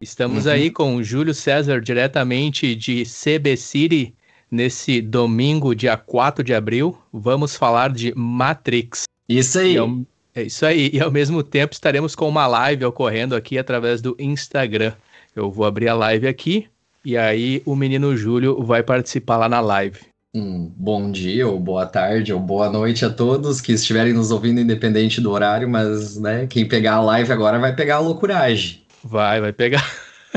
Estamos uhum. aí com o Júlio César, diretamente de CB City, nesse domingo, dia 4 de abril. Vamos falar de Matrix. Isso aí. Ao, é isso aí. E ao mesmo tempo estaremos com uma live ocorrendo aqui através do Instagram. Eu vou abrir a live aqui e aí o menino Júlio vai participar lá na live. Um bom dia, ou boa tarde, ou boa noite a todos que estiverem nos ouvindo, independente do horário, mas né, quem pegar a live agora vai pegar a loucuragem. Vai, vai pegar.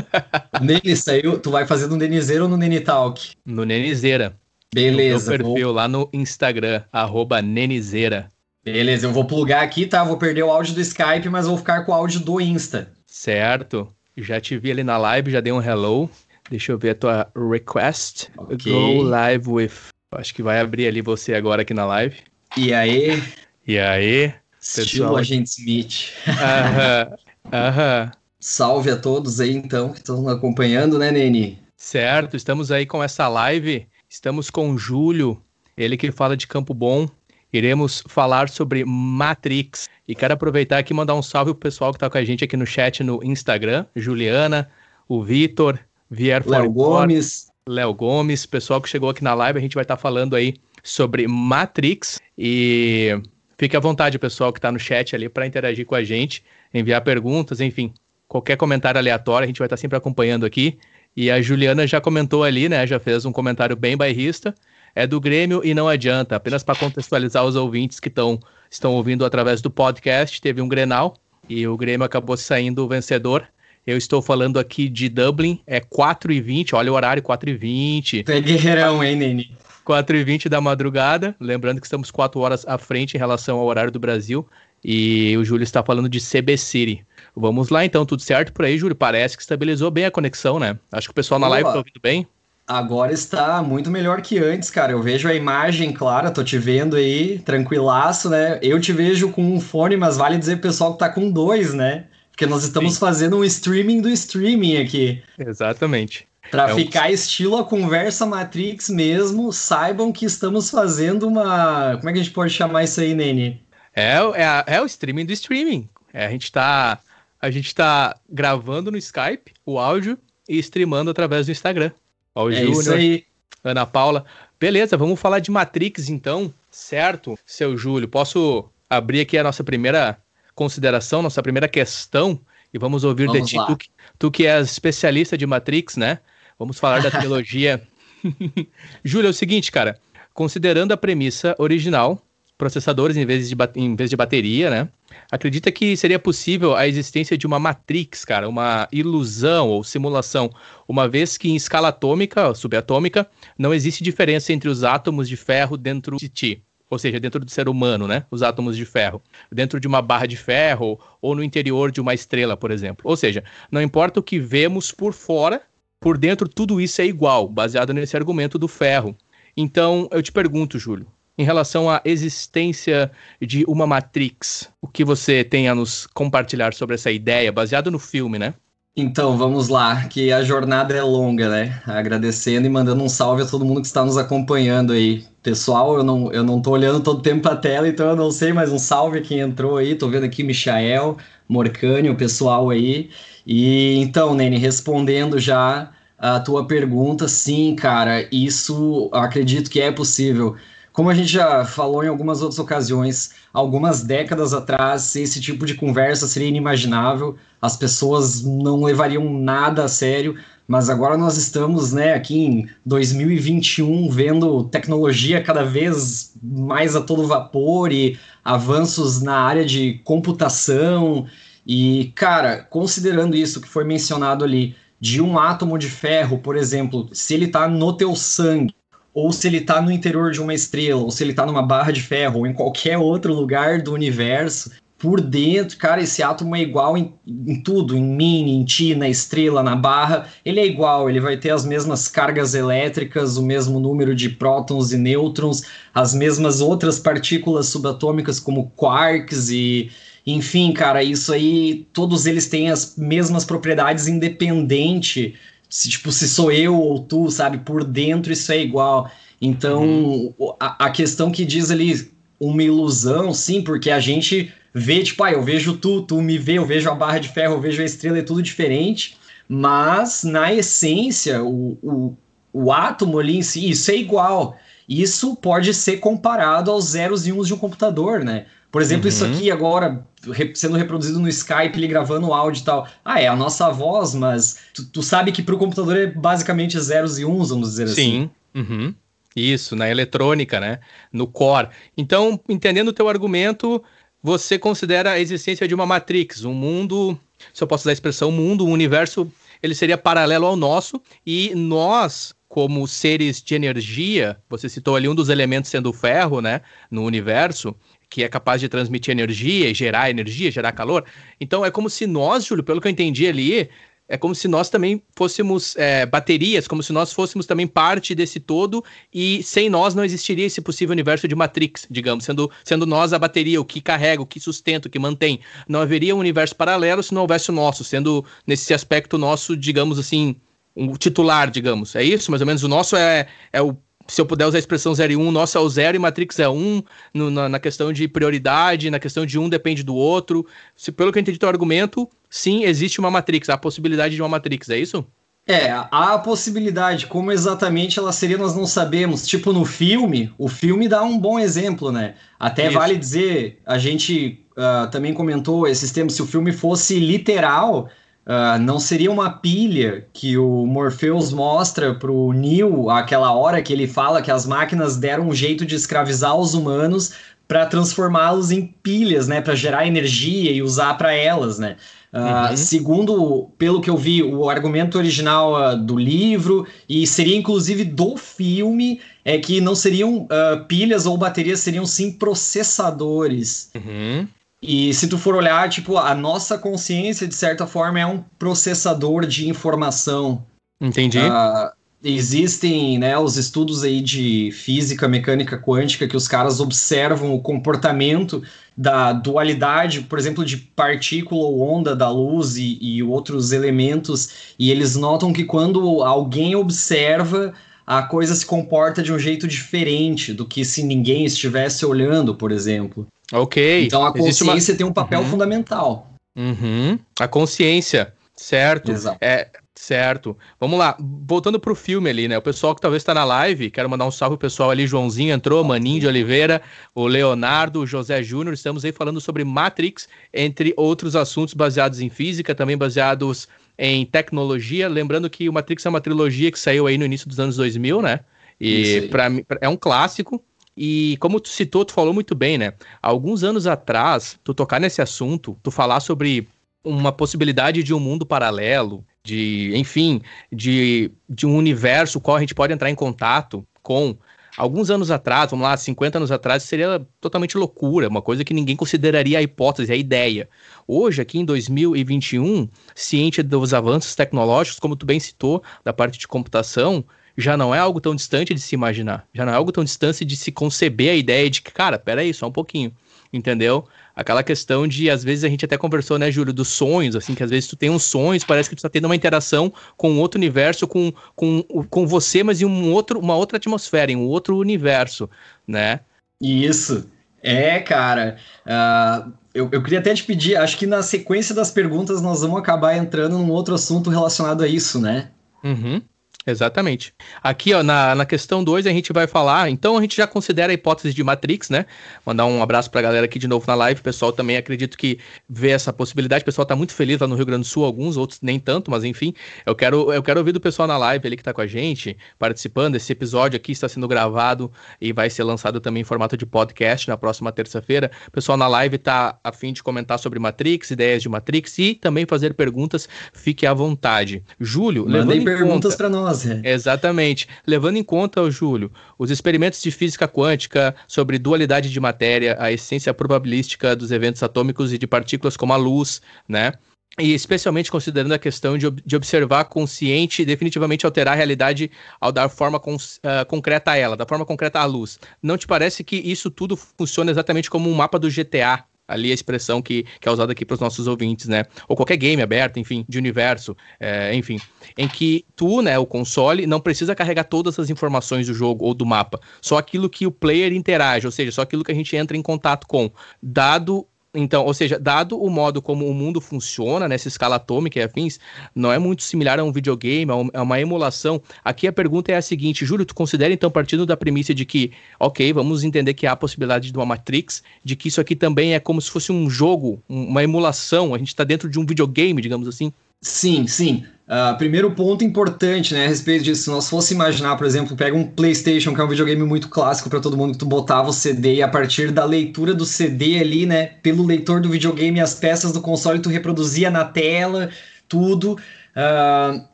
Nene saiu, tu vai fazer no Nenizeira ou no Nenitalk? No Nenizeira. Beleza. No meu perfil vou... lá no Instagram, arroba Nenizeira. Beleza, eu vou plugar aqui, tá? Vou perder o áudio do Skype, mas vou ficar com o áudio do Insta. Certo. Já te vi ali na live, já dei um hello. Deixa eu ver a tua request. Okay. Go live with. Acho que vai abrir ali você agora aqui na live. E aí? E aí? Estilo. Agente Smith. Aham. Aham. Salve a todos aí, então, que estão acompanhando, né, Neni? Certo, estamos aí com essa live. Estamos com o Júlio, ele que fala de Campo Bom. Iremos falar sobre Matrix. E quero aproveitar aqui e mandar um salve pro pessoal que está com a gente aqui no chat no Instagram. Juliana, o Vitor, Vier Léo Gomes. Léo Gomes, pessoal que chegou aqui na live, a gente vai estar tá falando aí sobre Matrix. E fique à vontade, pessoal que está no chat ali, para interagir com a gente, enviar perguntas, enfim, qualquer comentário aleatório, a gente vai estar sempre acompanhando aqui. E a Juliana já comentou ali, né? Já fez um comentário bem bairrista. É do Grêmio e não adianta. Apenas para contextualizar os ouvintes que tão, estão ouvindo através do podcast, teve um Grenal e o Grêmio acabou saindo vencedor. Eu estou falando aqui de Dublin, é 4h20, olha o horário, 4h20. Tu é guerreirão, hein, Nene? 4h20 da madrugada, lembrando que estamos 4 horas à frente em relação ao horário do Brasil. E o Júlio está falando de CB City. Vamos lá então, tudo certo por aí, Júlio? Parece que estabilizou bem a conexão, né? Acho que o pessoal na Boa. live tá ouvindo bem. Agora está muito melhor que antes, cara. Eu vejo a imagem clara, tô te vendo aí, tranquilaço, né? Eu te vejo com um fone, mas vale dizer pessoal que tá com dois, né? Porque nós estamos Sim. fazendo um streaming do streaming aqui. Exatamente. Para é ficar um... estilo a conversa Matrix mesmo, saibam que estamos fazendo uma. Como é que a gente pode chamar isso aí, Nene? É, é, é o streaming do streaming. É, a gente tá a gente tá gravando no Skype o áudio e streamando através do Instagram. Ó, o é Júnior. Ana Paula. Beleza, vamos falar de Matrix então, certo, seu Júlio? Posso abrir aqui a nossa primeira consideração, nossa primeira questão e vamos ouvir vamos de ti. Tu, tu, que és especialista de Matrix, né? Vamos falar da trilogia. Júlio, é o seguinte, cara. Considerando a premissa original, processadores em vez, de, em vez de bateria, né? Acredita que seria possível a existência de uma matrix, cara, uma ilusão ou simulação, uma vez que em escala atômica, subatômica, não existe diferença entre os átomos de ferro dentro de ti, ou seja, dentro do ser humano, né? Os átomos de ferro, dentro de uma barra de ferro ou no interior de uma estrela, por exemplo. Ou seja, não importa o que vemos por fora, por dentro tudo isso é igual, baseado nesse argumento do ferro. Então, eu te pergunto, Júlio, em relação à existência de uma Matrix. O que você tem a nos compartilhar sobre essa ideia, baseado no filme, né? Então, vamos lá, que a jornada é longa, né? Agradecendo e mandando um salve a todo mundo que está nos acompanhando aí. Pessoal, eu não, eu não tô olhando todo tempo a tela, então eu não sei, mas um salve a quem entrou aí. Tô vendo aqui Michael, Morcani, o pessoal aí. E então, Nene, respondendo já a tua pergunta, sim, cara, isso acredito que é possível. Como a gente já falou em algumas outras ocasiões, algumas décadas atrás, esse tipo de conversa seria inimaginável, as pessoas não levariam nada a sério, mas agora nós estamos né, aqui em 2021 vendo tecnologia cada vez mais a todo vapor e avanços na área de computação. E, cara, considerando isso que foi mencionado ali, de um átomo de ferro, por exemplo, se ele está no teu sangue, ou se ele está no interior de uma estrela, ou se ele está numa barra de ferro, ou em qualquer outro lugar do universo, por dentro, cara, esse átomo é igual em, em, tudo, em mim, em ti, na estrela, na barra, ele é igual, ele vai ter as mesmas cargas elétricas, o mesmo número de prótons e nêutrons, as mesmas outras partículas subatômicas como quarks e, Enfim, cara, isso aí, todos eles têm as mesmas propriedades independente se tipo se sou eu ou tu, sabe, por dentro isso é igual. Então, uhum. a, a, questão que diz ali uma ilusão, sim, porque a gente vê, tipo, ah, eu vejo tu, tu me vê, eu vejo a barra de ferro, eu vejo a estrela, é tudo diferente, mas na essência, o, o, o átomo ali em si, isso é igual. Isso pode ser comparado aos zeros e uns de um computador, né? Por exemplo, uhum. isso aqui agora sendo reproduzido no Skype, ele gravando o áudio e tal. Ah, é a nossa voz, mas tu, tu sabe que para o computador é basicamente zeros e uns, vamos dizer Sim. assim. Sim. Uhum. Isso, na eletrônica, né? No core. Então, entendendo o teu argumento, você considera a existência de uma matrix, um mundo, se eu posso usar a expressão mundo, um universo, ele seria paralelo ao nosso e nós, como seres de energia, você citou ali um dos elementos sendo o ferro, né, no universo, que é capaz de transmitir energia, gerar energia, gerar calor. Então é como se nós, Júlio, pelo que eu entendi ali, é como se nós também fôssemos é, baterias, como se nós fôssemos também parte desse todo e sem nós não existiria esse possível universo de Matrix, digamos, sendo, sendo nós a bateria, o que carrega, o que sustenta, o que mantém. Não haveria um universo paralelo se não houvesse o nosso, sendo nesse aspecto nosso, digamos assim, um titular, digamos. É isso? Mais ou menos o nosso é, é o se eu puder usar a expressão 0 e 1, um, nosso é o 0 e Matrix é 1, um, na, na, questão de prioridade, na questão de um depende do outro. Se, pelo que eu entendi do argumento, sim, existe uma Matrix, há a possibilidade de uma Matrix, é isso? É, há a possibilidade, como exatamente ela seria, nós não sabemos. Tipo, no filme, o filme dá um bom exemplo, né? Até Isso. vale dizer, a gente uh, também comentou esses tempos, se o filme fosse literal, Uh, não seria uma pilha que o Morpheus mostra pro Neo aquela hora que ele fala que as máquinas deram um jeito de escravizar os humanos para transformá-los em pilhas, né, para gerar energia e usar para elas, né? Uh, uhum. Segundo, pelo que eu vi, o argumento original uh, do livro e seria inclusive do filme é que não seriam pilhas ou baterias, seriam sim processadores. Uhum. E se tu for olhar, tipo, a nossa consciência, de certa forma, é um processador de informação. Entendi. Uh, existem né, os estudos aí de física mecânica quântica que os caras observam o comportamento da dualidade, por exemplo, de partícula ou onda da luz e, e outros elementos, e eles notam que quando alguém observa, a coisa se comporta de um jeito diferente do que se ninguém estivesse olhando, por exemplo. Ok. Então a consciência uma... tem um papel uhum. fundamental. Uhum. A consciência, certo? Exato. É, certo. Vamos lá, voltando pro filme ali, né? O pessoal que talvez está na live, quero mandar um salve pro pessoal ali, Joãozinho entrou, Maninho de Oliveira, o Leonardo, o José Júnior, estamos aí falando sobre Matrix, entre outros assuntos baseados em física, também baseados em tecnologia. Lembrando que o Matrix é uma trilogia que saiu aí no início dos anos 2000, né? E para mim é um clássico. E como tu citou, tu falou muito bem, né? Alguns anos atrás, tu tocar nesse assunto, tu falar sobre uma possibilidade de um mundo paralelo, de, enfim, de, de um universo qual a gente pode entrar em contato com. Alguns anos atrás, vamos lá, 50 anos atrás, seria totalmente loucura, uma coisa que ninguém consideraria a hipótese, a ideia. Hoje, aqui em 2021, ciente dos avanços tecnológicos, como tu bem citou, da parte de computação, já não é algo tão distante de se imaginar. Já não é algo tão distante de se conceber a ideia de que, cara, peraí, só um pouquinho. Entendeu? Aquela questão de, às vezes, a gente até conversou, né, Júlio, dos sonhos, assim, que às vezes tu tem uns sonhos, parece que tu tá tendo uma interação com outro universo, com, com, com você, mas em um outro, uma outra atmosfera, em um outro universo, né? Isso. É, cara. Uh, eu, eu queria até te pedir, acho que na sequência das perguntas nós vamos acabar entrando num outro assunto relacionado a isso, né? Uhum. Exatamente. Aqui, ó, na, na questão 2, a gente vai falar. Então, a gente já considera a hipótese de Matrix, né? Mandar um abraço pra galera aqui de novo na live. O pessoal também acredito que vê essa possibilidade. O pessoal tá muito feliz lá no Rio Grande do Sul, alguns, outros nem tanto, mas enfim. Eu quero, eu quero ouvir do pessoal na live ali que tá com a gente, participando. Esse episódio aqui está sendo gravado e vai ser lançado também em formato de podcast na próxima terça-feira. O pessoal na live tá a fim de comentar sobre Matrix, ideias de Matrix e também fazer perguntas. Fique à vontade. Júlio, mandem perguntas para nós Exatamente. Levando em conta, Júlio, os experimentos de física quântica sobre dualidade de matéria, a essência probabilística dos eventos atômicos e de partículas como a luz, né? E especialmente considerando a questão de, de observar consciente e definitivamente alterar a realidade ao dar forma uh, concreta a ela, da forma concreta à luz. Não te parece que isso tudo funciona exatamente como um mapa do GTA ali a expressão que, que é usada aqui para os nossos ouvintes, né? Ou qualquer game aberto, enfim, de universo, é, enfim, em que tu, né, o console, não precisa carregar todas as informações do jogo ou do mapa, só aquilo que o player interage, ou seja, só aquilo que a gente entra em contato com, dado então, ou seja, dado o modo como o mundo funciona nessa escala atômica e afins, não é muito similar a um videogame, a uma emulação. Aqui a pergunta é a seguinte, Júlio, tu considera então partindo da premissa de que, ok, vamos entender que há a possibilidade de uma Matrix, de que isso aqui também é como se fosse um jogo, uma emulação, a gente está dentro de um videogame, digamos assim? Sim, sim. Uh, primeiro ponto importante, né, a respeito disso, se nós fosse imaginar, por exemplo, pega um PlayStation, que é um videogame muito clássico para todo mundo, que tu botava o CD e a partir da leitura do CD ali, né, pelo leitor do videogame, as peças do console tu reproduzia na tela, tudo. Uh,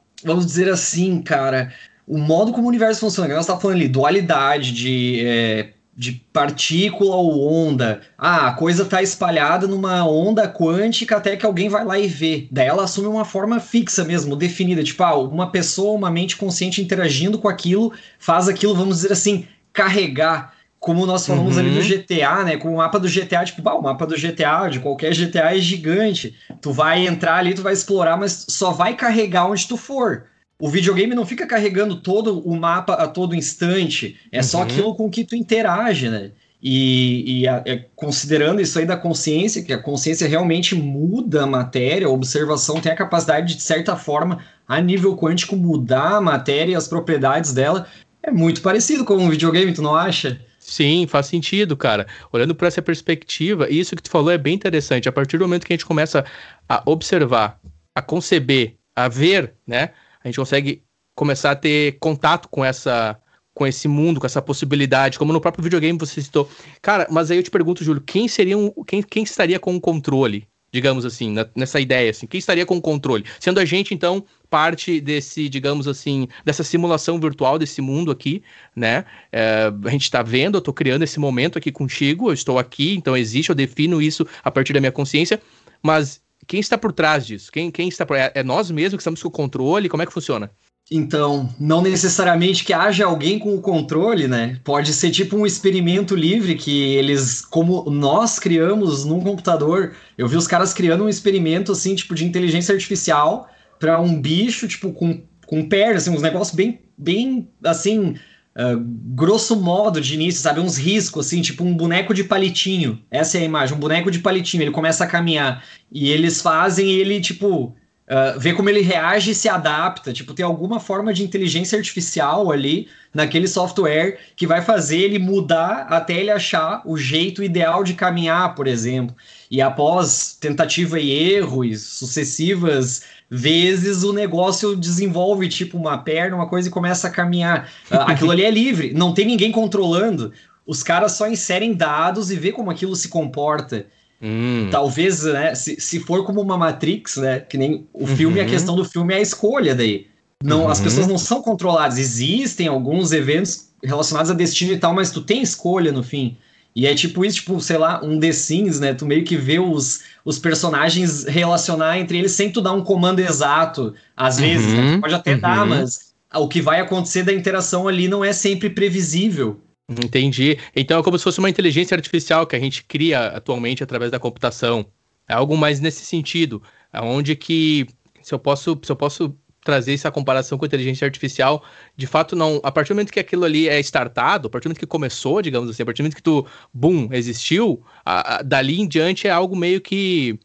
vamos dizer assim, cara, o modo como o universo funciona, que nós estamos falando ali, dualidade de é, de partícula ou onda. Ah, a coisa está espalhada numa onda quântica até que alguém vai lá e vê. Daí ela assume uma forma fixa mesmo, definida. Tipo, ah, uma pessoa, uma mente consciente interagindo com aquilo, faz aquilo, vamos dizer assim, carregar. Como nós falamos uhum. ali do uhum. GTA, né? Com o mapa do GTA, tipo, bah, o mapa do GTA, de qualquer GTA é gigante. Tu vai entrar ali, tu vai explorar, mas só vai carregar onde tu for. O videogame não fica carregando todo o mapa a todo instante, é uhum. só aquilo com que tu interage, né? E, e a, é, considerando isso aí da consciência, que a consciência realmente muda a matéria, a observação tem a capacidade de, de certa forma, a nível quântico, mudar a matéria e as propriedades dela, é muito parecido com um videogame, tu não acha? Sim, faz sentido, cara. Olhando por essa perspectiva, isso que tu falou é bem interessante. A partir do momento que a gente começa a observar, a conceber, a ver, né? A gente consegue começar a ter contato com essa com esse mundo, com essa possibilidade, como no próprio videogame você citou. Cara, mas aí eu te pergunto, Júlio, quem seria um, quem, quem estaria com o controle, digamos assim, na, nessa ideia assim? Quem estaria com o controle? Sendo a gente então parte desse, digamos assim, dessa simulação virtual desse mundo aqui, né? É, a gente está vendo, eu estou criando esse momento aqui contigo, eu estou aqui, então existe, eu defino isso a partir da minha consciência, mas quem está por trás disso? Quem, quem está por... É, é nós mesmos que estamos com o controle? Como é que funciona? Então, não necessariamente que haja alguém com o controle, né? Pode ser tipo um experimento livre que eles, como nós criamos num computador. Eu vi os caras criando um experimento assim, tipo de inteligência artificial para um bicho, tipo com com pernas, assim, uns negócios bem bem assim, Uh, grosso modo de início, sabe? Uns riscos, assim, tipo um boneco de palitinho. Essa é a imagem, um boneco de palitinho. Ele começa a caminhar e eles fazem ele, tipo, uh, ver como ele reage e se adapta. Tipo, tem alguma forma de inteligência artificial ali naquele software que vai fazer ele mudar até ele achar o jeito ideal de caminhar, por exemplo. E após tentativa e erro e sucessivas vezes o negócio desenvolve tipo uma perna, uma coisa e começa a caminhar. Ah, aquilo ali é livre, não tem ninguém controlando. Os caras só inserem dados e vê como aquilo se comporta. Hum. Talvez, né, se, se for como uma Matrix, né, que nem o filme, uhum. a questão do filme é a escolha daí. Não, uhum. As pessoas não são controladas. Existem alguns eventos relacionados a destino e tal, mas tu tem escolha no fim. E é tipo isso, tipo, sei lá, um The Sims, né? Tu meio que vê os, os personagens relacionar entre eles sem tu dar um comando exato. Às vezes, né? uhum, né? Pode até uhum. dar, mas o que vai acontecer da interação ali não é sempre previsível. Entendi. Então é como se fosse uma inteligência artificial que a gente cria atualmente através da computação. É algo mais nesse sentido, onde que se eu posso, se eu posso trazer essa comparação com a inteligência artificial, de fato não, a partir do momento que aquilo ali é startado, a partir do momento que começou, digamos assim, a partir do momento que tu, boom, existiu, a, a, dali em diante é algo meio que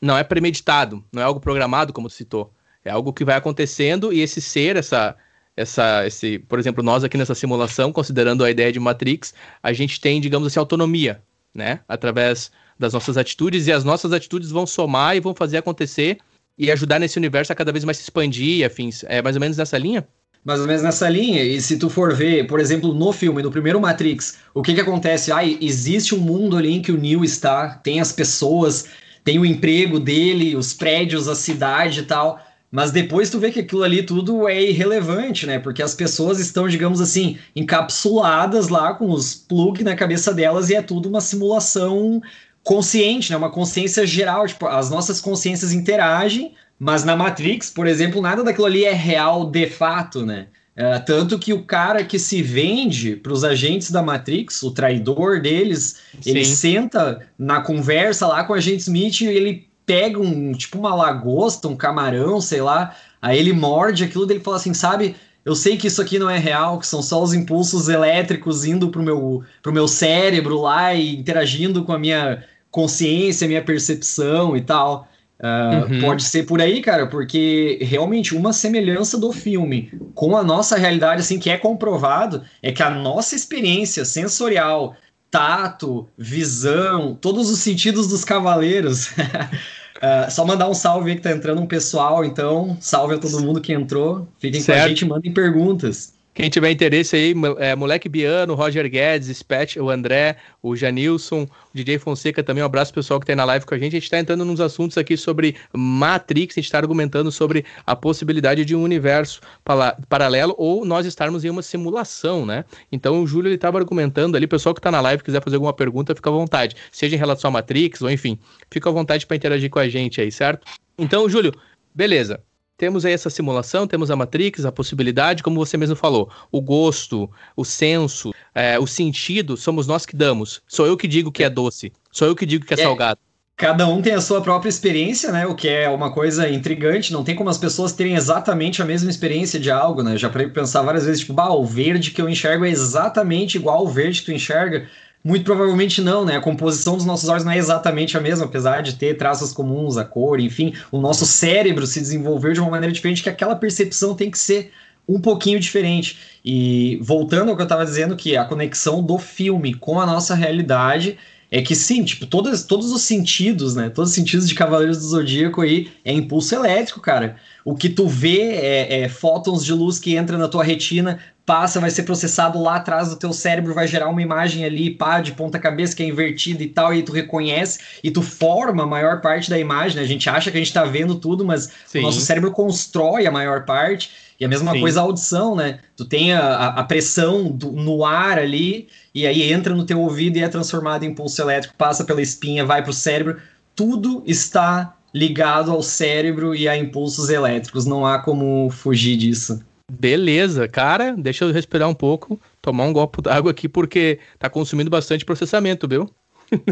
não é premeditado, não é algo programado, como tu citou. É algo que vai acontecendo e esse ser, essa, essa, esse, por exemplo, nós aqui nessa simulação, considerando a ideia de Matrix, a gente tem, digamos assim, autonomia, né? Através das nossas atitudes e as nossas atitudes vão somar e vão fazer acontecer e ajudar nesse universo a cada vez mais se expandir e afins. É mais ou menos nessa linha? Mais ou menos nessa linha. E se tu for ver, por exemplo, no filme, no primeiro Matrix, o que que acontece? Ah, existe um mundo ali em que o Neo está, tem as pessoas, tem o emprego dele, os prédios, a cidade e tal. Mas depois tu vê que aquilo ali tudo é irrelevante, né? Porque as pessoas estão, digamos assim, encapsuladas lá com os plug na cabeça delas e é tudo uma simulação consciente, né? Uma consciência geral, tipo, as nossas consciências interagem, mas na Matrix, por exemplo, nada daquilo ali é real de fato, né? É, tanto que o cara que se vende para os agentes da Matrix, o traidor deles, Sim. ele senta na conversa lá com o agente Smith e ele pega um tipo uma lagosta, um camarão, sei lá, aí ele morde aquilo dele fala assim, sabe? Eu sei que isso aqui não é real, que são só os impulsos elétricos indo pro meu, pro meu cérebro lá e interagindo com a minha consciência, minha percepção e tal. Uh, uhum. Pode ser por aí, cara, porque realmente uma semelhança do filme com a nossa realidade, assim, que é comprovado, é que a nossa experiência sensorial, tato, visão, todos os sentidos dos cavaleiros Uh, só mandar um salve aí que tá entrando um pessoal, então salve a todo mundo que entrou. Fiquem certo. com a gente, mandem perguntas. Quem tiver interesse aí, é, Moleque Biano, Roger Guedes, Spet, o André, o Janilson, o DJ Fonseca também, um abraço pessoal que está aí na live com a gente. A gente está entrando nos assuntos aqui sobre Matrix, a gente está argumentando sobre a possibilidade de um universo paralelo ou nós estarmos em uma simulação, né? Então o Júlio ele estava argumentando ali, pessoal que está na live quiser fazer alguma pergunta, fica à vontade, seja em relação a Matrix ou enfim, fica à vontade para interagir com a gente aí, certo? Então, Júlio, beleza temos aí essa simulação, temos a Matrix, a possibilidade, como você mesmo falou, o gosto, o senso, é, o sentido, somos nós que damos. Sou eu que digo que é doce, sou eu que digo que é, é salgado. Cada um tem a sua própria experiência, né? O que é uma coisa intrigante. Não tem como as pessoas terem exatamente a mesma experiência de algo, né? Já para pensar várias vezes, tipo, bah, o verde que eu enxergo é exatamente igual ao verde que tu enxerga. Muito provavelmente não, né? A composição dos nossos olhos não é exatamente a mesma, apesar de ter traços comuns, a cor, enfim, o nosso cérebro se desenvolveu de uma maneira diferente que aquela percepção tem que ser um pouquinho diferente. E voltando ao que eu estava dizendo, que a conexão do filme com a nossa realidade é que sim, tipo, todos, todos os sentidos, né? Todos os sentidos de Cavaleiros do Zodíaco aí é impulso elétrico, cara. O que tu vê é, é fótons de luz que entra na tua retina, passa, vai ser processado lá atrás do teu cérebro, vai gerar uma imagem ali, pá, de ponta cabeça que é invertida e tal, e tu reconhece e tu forma a maior parte da imagem, né? A gente acha que a gente tá vendo tudo, mas Sim. o nosso cérebro constrói a maior parte. E a mesma Sim. coisa a audição, né? Tu tem a, a pressão do, no ar ali, e aí entra no teu ouvido e é transformado em pulso elétrico, passa pela espinha, vai pro cérebro. Tudo está ligado ao cérebro e a impulsos elétricos. Não há como fugir disso. Beleza, cara, deixa eu respirar um pouco, tomar um golpe d'água aqui, porque tá consumindo bastante processamento, viu?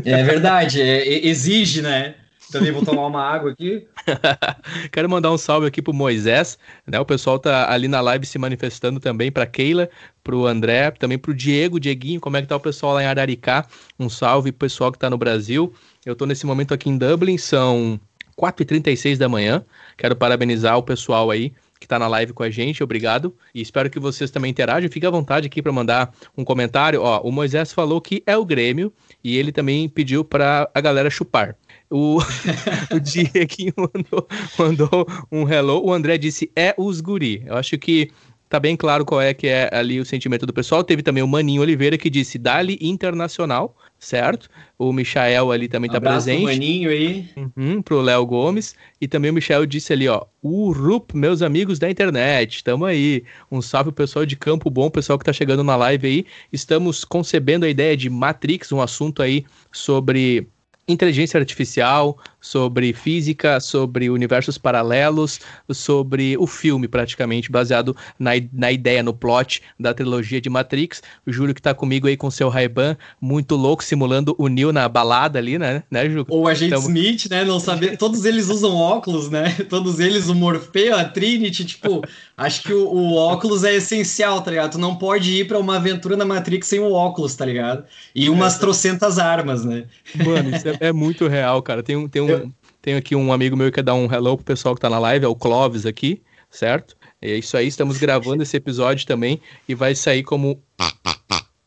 É verdade, é, exige, né? Também vou tomar uma água aqui. Quero mandar um salve aqui pro Moisés, né? O pessoal tá ali na live se manifestando também para Keila, pro André, também pro Diego, Dieguinho, como é que tá o pessoal lá em Araricá? Um salve pro pessoal que tá no Brasil. Eu tô nesse momento aqui em Dublin, são 4h36 da manhã. Quero parabenizar o pessoal aí que está na live com a gente, obrigado. E espero que vocês também interajam. Fique à vontade aqui para mandar um comentário. Ó, o Moisés falou que é o Grêmio e ele também pediu para a galera chupar. O, o Dieguinho mandou, mandou um hello. O André disse é os guri. Eu acho que tá bem claro qual é que é ali o sentimento do pessoal. Teve também o Maninho Oliveira que disse Dali Internacional, certo? O Michael ali também tá presente. Maninho aí. Uhum, pro Léo Gomes. E também o Michel disse ali, ó, o RUP, meus amigos da internet, tamo aí. Um salve pro pessoal de Campo Bom, pessoal que tá chegando na live aí. Estamos concebendo a ideia de Matrix, um assunto aí sobre inteligência artificial, sobre física, sobre universos paralelos, sobre o filme, praticamente, baseado na, na ideia, no plot da trilogia de Matrix. O Júlio que tá comigo aí com seu Ray-Ban, muito louco, simulando o Neo na balada ali, né, né Júlio? Ou a gente então... Smith, né, não saber, todos eles usam óculos, né, todos eles, o Morfeu, a Trinity, tipo, acho que o, o, óculos é essencial, tá ligado? Tu não pode ir para uma aventura na Matrix sem o óculos, tá ligado? E umas é. trocentas armas, né? Mano, isso é, é muito real, cara. Tem um, tem um, Eu... Tenho aqui um amigo meu que quer dar um hello pro pessoal que tá na live, é o Clóvis aqui, certo? É isso aí, estamos gravando esse episódio também e vai sair como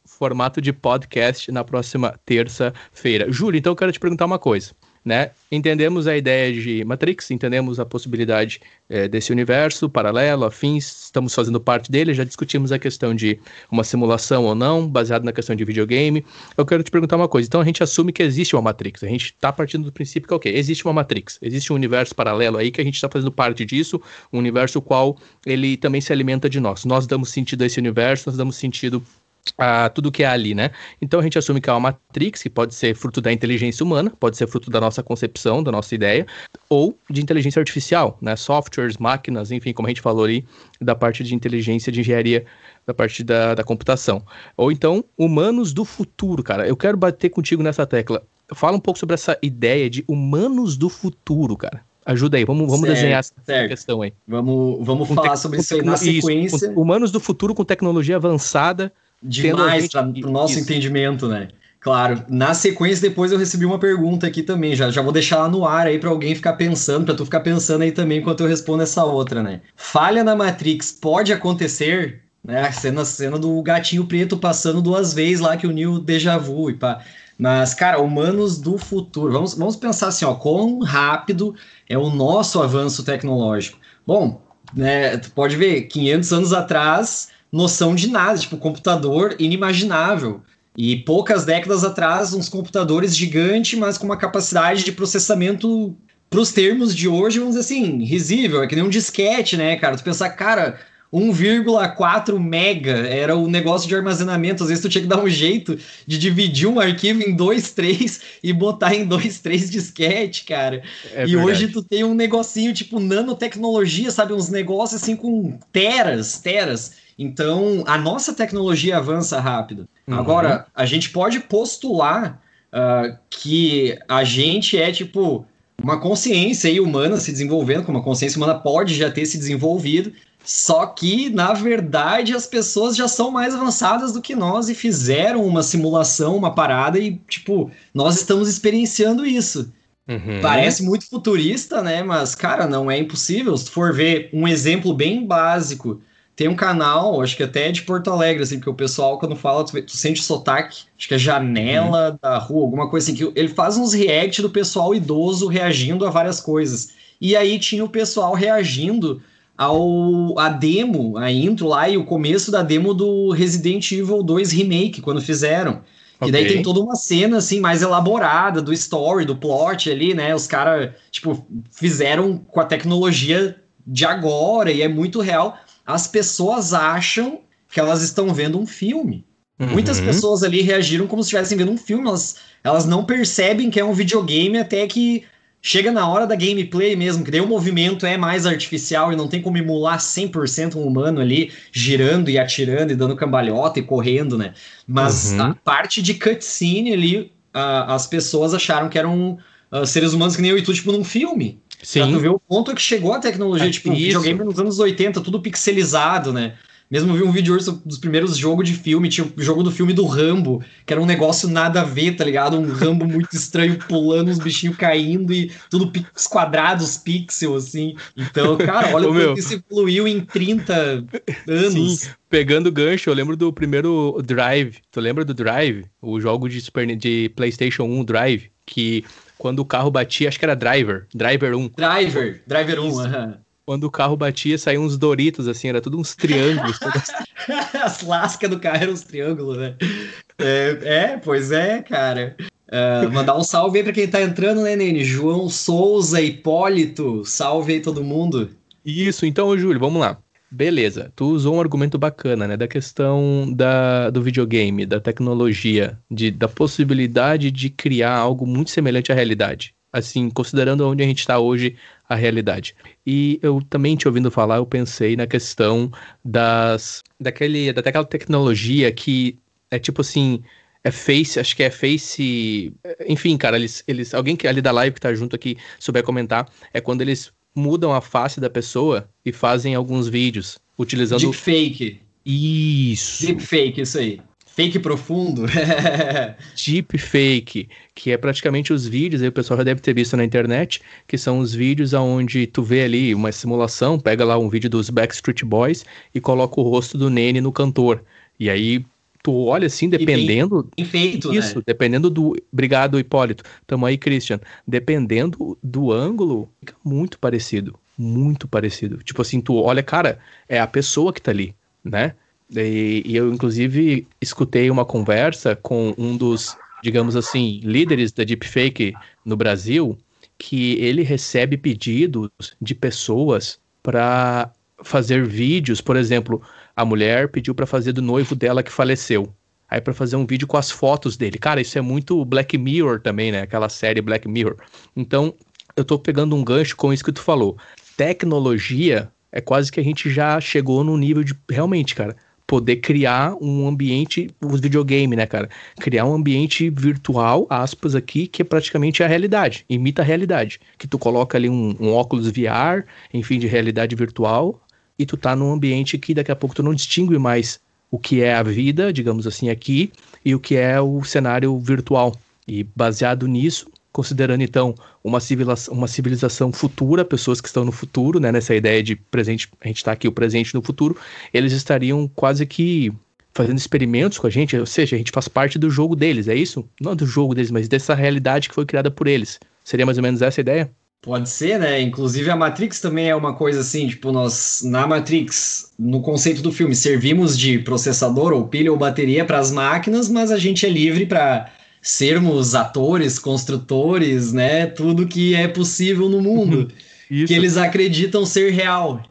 formato de podcast na próxima terça-feira. Júlio, então eu quero te perguntar uma coisa né? Entendemos a ideia de Matrix, entendemos a possibilidade é, desse universo paralelo, afins, estamos fazendo parte dele, já discutimos a questão de uma simulação ou não, baseado na questão de videogame. Eu quero te perguntar uma coisa, então a gente assume que existe uma Matrix, a gente está partindo do princípio que, ok, existe uma Matrix, existe um universo paralelo aí que a gente está fazendo parte disso, um universo qual ele também se alimenta de nós. Nós damos sentido a esse universo, nós damos sentido a tudo que é ali, né? Então a gente assume que é uma matrix que pode ser fruto da inteligência humana, pode ser fruto da nossa concepção, da nossa ideia, ou de inteligência artificial, né? Softwares, máquinas, enfim, como a gente falou ali, da parte de inteligência, de engenharia, da parte da, da computação. Ou então, humanos do futuro, cara. Eu quero bater contigo nessa tecla. Fala um pouco sobre essa ideia de humanos do futuro, cara. Ajuda aí, vamos, vamos certo, desenhar essa certo. questão aí. Vamos, vamos falar sobre isso aí na sequência. Isso, humanos do futuro com tecnologia avançada demais para o nosso isso. entendimento, né? Claro, na sequência depois eu recebi uma pergunta aqui também, já, já vou deixar lá no ar aí para alguém ficar pensando, para tu ficar pensando aí também enquanto eu respondo essa outra, né? Falha na Matrix pode acontecer, né? A cena, cena do gatinho preto passando duas vezes lá que o Neo déjà vu e pá. Mas, cara, humanos do futuro, vamos, vamos pensar assim, ó, quão rápido é o nosso avanço tecnológico. Bom, né, tu pode ver, 500 anos atrás noção de nada, tipo, computador inimaginável. E poucas décadas atrás, uns computadores gigantes, mas com uma capacidade de processamento, para os termos de hoje, vamos dizer assim, risível. É que nem um disquete, né, cara? Tu pensar, cara, 1,4 mega era o negócio de armazenamento. Às vezes tu tinha que dar um jeito de dividir um arquivo em dois, três e botar em dois, três disquete, cara. É e verdade. hoje tu tem um negocinho tipo nanotecnologia, sabe? Uns negócios assim com teras, teras. Então, a nossa tecnologia avança rápido. Uhum. Agora, a gente pode postular uh, que a gente é tipo uma consciência humana se desenvolvendo, como a consciência humana pode já ter se desenvolvido, só que, na verdade, as pessoas já são mais avançadas do que nós e fizeram uma simulação, uma parada, e, tipo, nós estamos experienciando isso. Uhum. Parece muito futurista, né? Mas, cara, não é impossível. Se tu for ver um exemplo bem básico tem um canal, acho que até é de Porto Alegre, assim, porque o pessoal, quando fala, tu, tu sente sotaque, acho que é janela uhum. da rua, alguma coisa assim, que ele faz uns react do pessoal idoso reagindo a várias coisas. E aí tinha o pessoal reagindo ao a demo, a intro lá e o começo da demo do Resident Evil 2 Remake, quando fizeram. Okay. E daí tem toda uma cena, assim, mais elaborada do story, do plot ali, né? Os caras, tipo, fizeram com a tecnologia de agora e é muito real as pessoas acham que elas estão vendo um filme. Uhum. Muitas pessoas ali reagiram como se estivessem vendo um filme, elas, elas não percebem que é um videogame até que chega na hora da gameplay mesmo, que daí o movimento é mais artificial e não tem como emular 100% um humano ali girando e atirando e dando cambalhota e correndo, né? Mas uhum. a parte de cutscene ali, uh, as pessoas acharam que eram uh, seres humanos que nem eu e tu, tipo, num filme. Sim. Pra tu ver o ponto que chegou a tecnologia, é tipo, isso. videogame nos anos 80, tudo pixelizado, né? Mesmo vi um vídeo hoje dos primeiros jogos de filme, tinha o jogo do filme do Rambo, que era um negócio nada a ver, tá ligado? Um Rambo muito estranho pulando, os bichinhos caindo e tudo quadrados, pixels, assim. Então, cara, olha como isso evoluiu em 30 anos. Sim, pegando gancho, eu lembro do primeiro Drive. Tu lembra do Drive? O jogo de, Super, de PlayStation 1 Drive, que quando o carro batia, acho que era Driver, Driver 1. Driver, Driver 1, uhum. Quando o carro batia, saíam uns Doritos, assim, era tudo uns triângulos. As lascas do carro eram uns triângulos, né? É, é pois é, cara. Uh, mandar um salve aí pra quem tá entrando, né, Nene? João Souza, Hipólito, salve aí todo mundo. Isso, então, Júlio, vamos lá. Beleza, tu usou um argumento bacana, né, da questão da, do videogame, da tecnologia, de, da possibilidade de criar algo muito semelhante à realidade. Assim, considerando onde a gente está hoje, a realidade. E eu também te ouvindo falar, eu pensei na questão das, daquele, daquela tecnologia que é tipo assim, é Face, acho que é Face. Enfim, cara, eles, eles. Alguém que ali da live que tá junto aqui souber comentar, é quando eles mudam a face da pessoa e fazem alguns vídeos utilizando. Deepfake. Isso. Deepfake, isso aí. Fake profundo. Deepfake, que é praticamente os vídeos, aí o pessoal já deve ter visto na internet, que são os vídeos onde tu vê ali uma simulação, pega lá um vídeo dos Backstreet Boys e coloca o rosto do Nene no cantor. E aí tu olha assim, dependendo. Bem, feito, isso, né? dependendo do. Obrigado, Hipólito. Tamo aí, Christian. Dependendo do ângulo, fica muito parecido. Muito parecido. Tipo assim, tu olha, cara, é a pessoa que tá ali, né? E, e eu, inclusive, escutei uma conversa com um dos, digamos assim, líderes da Deepfake no Brasil, que ele recebe pedidos de pessoas para fazer vídeos, por exemplo, A mulher pediu para fazer do noivo dela que faleceu. Aí para fazer um vídeo com as fotos dele. Cara, isso é muito Black Mirror também, né? Aquela série Black Mirror. Então, eu tô pegando um gancho com isso que tu falou. Tecnologia é quase que a gente já chegou no nível de realmente, cara, poder criar um ambiente, os videogame, né, cara? Criar um ambiente virtual, aspas aqui, que é praticamente a realidade, imita a realidade. Que tu coloca ali um, um óculos VR, enfim, de realidade virtual, e tu tá num ambiente que daqui a pouco tu não distingue mais o que é a vida, digamos assim, aqui, e o que é o cenário virtual. E baseado nisso, considerando então uma civilização, uma civilização futura, pessoas que estão no futuro, né, nessa ideia de presente, a gente está aqui o presente no futuro, eles estariam quase que fazendo experimentos com a gente, ou seja, a gente faz parte do jogo deles, é isso? Não do jogo deles, mas dessa realidade que foi criada por eles. Seria mais ou menos essa a ideia? Pode ser, né? Inclusive a Matrix também é uma coisa assim, tipo, nós na Matrix, no conceito do filme, servimos de processador ou pilha ou bateria para as máquinas, mas a gente é livre para sermos atores, construtores, né? Tudo que é possível no mundo. que eles acreditam ser real.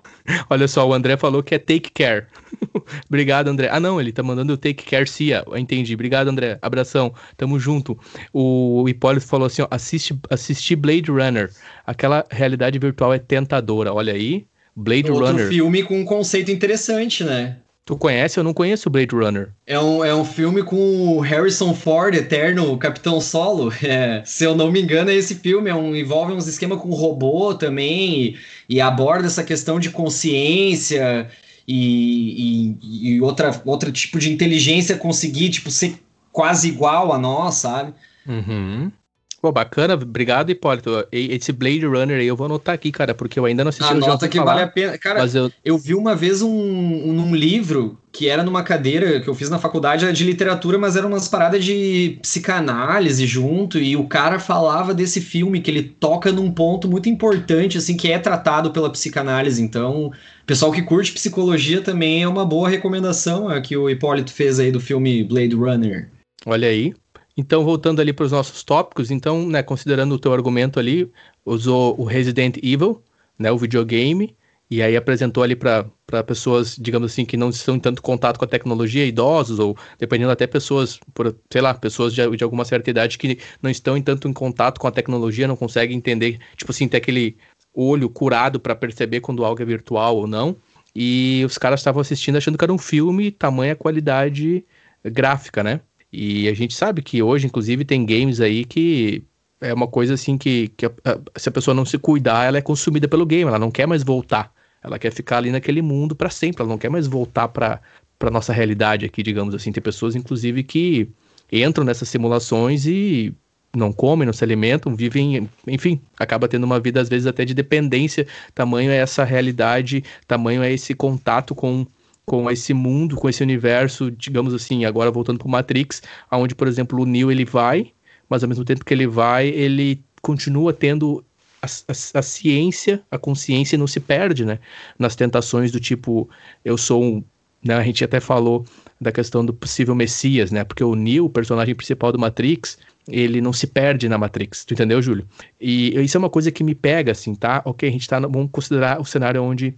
Olha só, o André falou que é take care. Obrigado, André. Ah, não, ele tá mandando take care Cia. Entendi. Obrigado, André. Abração. Tamo junto. O Hipólito falou assim: ó, assiste, assistir Blade Runner. Aquela realidade virtual é tentadora. Olha aí. Blade Outro Runner. Outro filme com um conceito interessante, né? Tu conhece? Eu não conheço Blade Runner. É um, é um filme com o Harrison Ford, eterno Capitão Solo. É, se eu não me engano, é esse filme. É um, envolve uns esquemas com robô também e, e, aborda essa questão de consciência e, e, e outra, outro tipo de inteligência conseguir tipo, ser quase igual a nós, sabe? Uhum. Pô, bacana, obrigado, Hipólito. Esse Blade Runner aí eu vou anotar aqui, cara, porque eu ainda não assisti. Anota que falar, vale a pena. Cara, eu... eu vi uma vez um, um, um, livro que era numa cadeira que eu fiz na faculdade de literatura, mas era umas paradas de psicanálise junto, e o cara falava desse filme que ele toca num ponto muito importante, assim, que é tratado pela psicanálise. Então, pessoal que curte psicologia também é uma boa recomendação a que o Hipólito fez aí do filme Blade Runner. Olha aí, então, voltando ali para os nossos tópicos, então, né, considerando o teu argumento ali, usou o Resident Evil, né, o videogame, e aí apresentou ali para pessoas, digamos assim, que não estão em tanto contato com a tecnologia, idosos, ou dependendo até pessoas, por, sei lá, pessoas de, de alguma certa idade que não estão em tanto em contato com a tecnologia, não conseguem entender, tipo assim, ter aquele olho curado para perceber quando algo é virtual ou não. E os caras estavam assistindo achando que era um filme, tamanha qualidade gráfica, né? E a gente sabe que hoje, inclusive, tem games aí que é uma coisa assim que, que a, a, se a pessoa não se cuidar, ela é consumida pelo game, ela não quer mais voltar. Ela quer ficar ali naquele mundo para sempre, ela não quer mais voltar para para nossa realidade aqui, digamos assim. Tem pessoas, inclusive, que entram nessas simulações e não comem, não se alimentam, vivem, enfim, acaba tendo uma vida às vezes até de dependência. Tamanho é essa realidade, tamanho é esse contato com com esse mundo, com esse universo, digamos assim, agora voltando para Matrix, aonde, por exemplo, o Neo ele vai, mas ao mesmo tempo que ele vai, ele continua tendo a, a, a, ciência, a consciência não se perde, né? Nas tentações do tipo, eu sou um. Né, a gente até falou da questão do possível Messias, né? Porque o Neo, o personagem principal do Matrix, ele não se perde na Matrix, tu entendeu, Júlio? E isso é uma coisa que me pega, assim, tá? Ok, a gente tá. Vamos considerar o cenário onde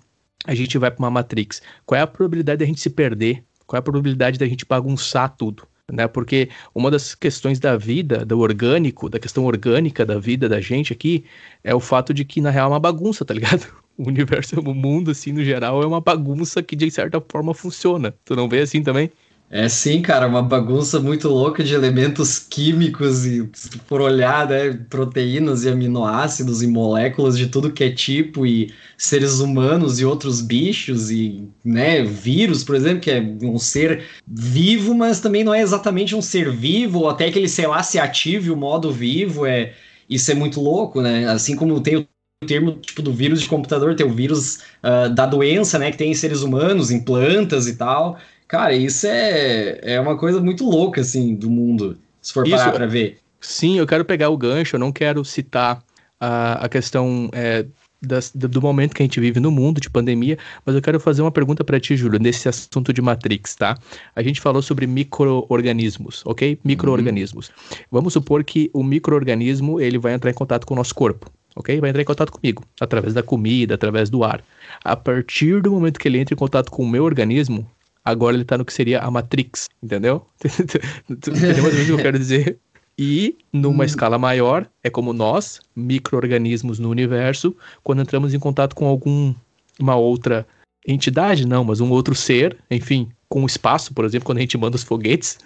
a gente vai para uma Matrix. Qual é a probabilidade da gente se perder? Qual é a probabilidade da gente bagunçar tudo? Né? Porque uma das questões da vida, do orgânico, da questão orgânica da vida da gente aqui, é o fato de que na real é uma bagunça, tá ligado? O universo, o mundo, assim, no geral, é uma bagunça que de certa forma funciona. Tu não vê assim também? É sim, cara, uma bagunça muito louca de elementos químicos e se for olhar, né, proteínas e aminoácidos e moléculas de tudo que é tipo e seres humanos e outros bichos e, né, vírus, por exemplo, que é um ser vivo, mas também não é exatamente um ser vivo, ou até que ele, sei lá, se ative o modo vivo, é isso é muito louco, né? Assim como tem o termo tipo do vírus de computador, tem o vírus uh, da doença, né, que tem em seres humanos, em plantas e tal. Cara, isso é, é uma coisa muito louca, assim, do mundo, se for parar pra ver. Sim, eu quero pegar o gancho, eu não quero citar a, a questão é, das, do momento que a gente vive no mundo de pandemia, mas eu quero fazer uma pergunta para ti, Júlio, nesse assunto de Matrix, tá? A gente falou sobre micro-organismos, ok? Micro-organismos. Uhum. Vamos supor que o micro-organismo ele vai entrar em contato com o nosso corpo, ok? Vai entrar em contato comigo, através da comida, através do ar. A partir do momento que ele entra em contato com o meu organismo, agora ele tá no que seria a Matrix, entendeu? Entendeu mais ou menos o que eu quero dizer? E, numa hum. escala maior, é como nós, micro-organismos no universo, quando entramos em contato com alguma outra entidade, não, mas um outro ser, enfim, com o espaço, por exemplo, quando a gente manda os foguetes,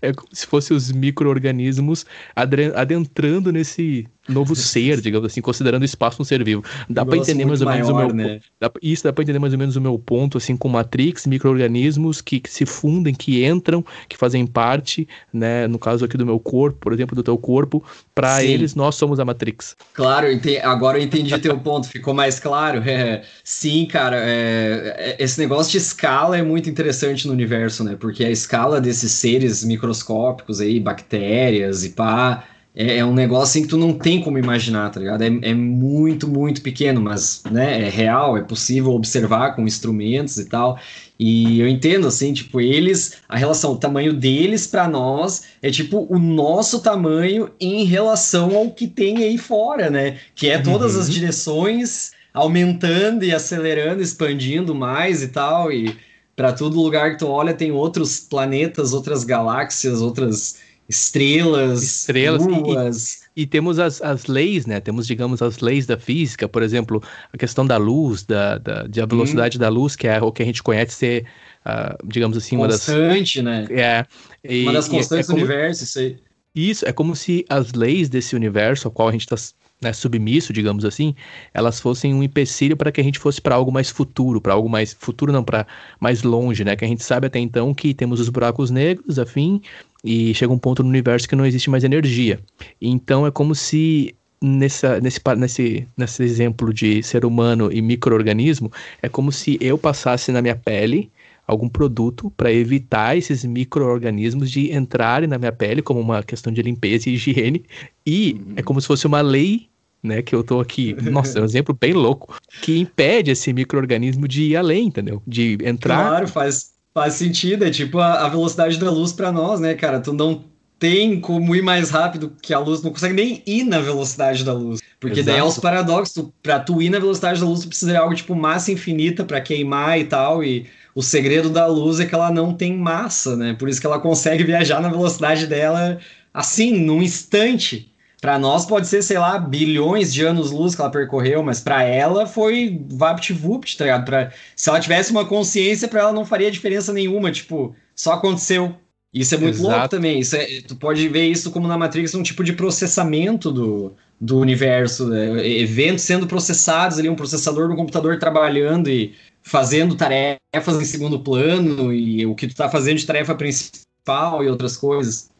é como se fossem os micro-organismos adentrando nesse novo ser, digamos assim, considerando o espaço um ser vivo. Dá para entender mais ou menos maior, o meu né? dá, isso dá para entender mais ou menos o meu ponto assim com Matrix, micro-organismos que, que, se fundem, que entram, que fazem parte, né, no caso aqui do meu corpo, por exemplo, do teu corpo, para eles nós somos a Matrix. Claro, agora eu entendi teu ponto, ficou mais claro. É, sim, cara, é, é, esse negócio de escala é muito interessante no universo, né? Porque a escala desses seres microscópicos aí, bactérias e pá, é, é, um negócio assim que tu não tem como imaginar, tá ligado? É, é, muito, muito pequeno, mas né, é real, é possível observar com instrumentos e tal. E eu entendo, assim, tipo, eles, a relação, o tamanho deles para nós é tipo o nosso tamanho em relação ao que tem aí fora, né? Que é todas uhum. as direções aumentando e acelerando, expandindo mais e tal. E para todo lugar que tu olha tem outros planetas, outras galáxias, outras estrelas, estrelas luas. E, e, temos as, as leis, né? Temos, digamos, as leis da física, por exemplo, a questão da luz, da, da, de a velocidade hum. da luz, que é o que a gente conhece ser, uh, digamos assim, uma das. Constante, né? É. E, uma das constantes é, é como, do universo, isso aí. Isso, é como se as leis desse universo ao qual a gente está né, submisso, digamos assim, elas fossem um empecilho para que a gente fosse para algo mais futuro, para algo mais futuro não, para mais longe, né? Que a gente sabe até então que temos os buracos negros, afim, e chega um ponto no universo que não existe mais energia. Então é como se nessa, nesse, nesse, nesse exemplo de ser humano e microorganismo, é como se eu passasse na minha pele algum produto para evitar esses micro-organismos de entrarem na minha pele como uma questão de limpeza e higiene. E uhum. é como se fosse uma lei, né, que eu tô aqui, nossa, é um exemplo bem louco, que impede esse microorganismo de ir além, entendeu? De entrar. Claro, faz, faz sentido, é tipo a, a velocidade da luz para nós, né, cara? Tu não tem como ir mais rápido que a luz, não consegue nem ir na velocidade da luz. Porque Exato. daí é os paradoxos, para tu ir na velocidade da luz, tu precisa de algo tipo massa infinita para queimar e tal, e o segredo da luz é que ela não tem massa, né? Por isso que ela consegue viajar na velocidade dela assim, num instante. Para nós pode ser, sei lá, bilhões de anos-luz que ela percorreu, mas para ela foi vapt-vupt, tá ligado? Pra, se ela tivesse uma consciência, para ela não faria diferença nenhuma, tipo, só aconteceu. Isso é muito Exato. louco também. Isso é, tu pode ver isso como na Matrix um tipo de processamento do, do universo, né? eventos sendo processados ali, um processador no computador trabalhando e fazendo tarefas em segundo plano e o que tu tá fazendo de tarefa principal e outras coisas.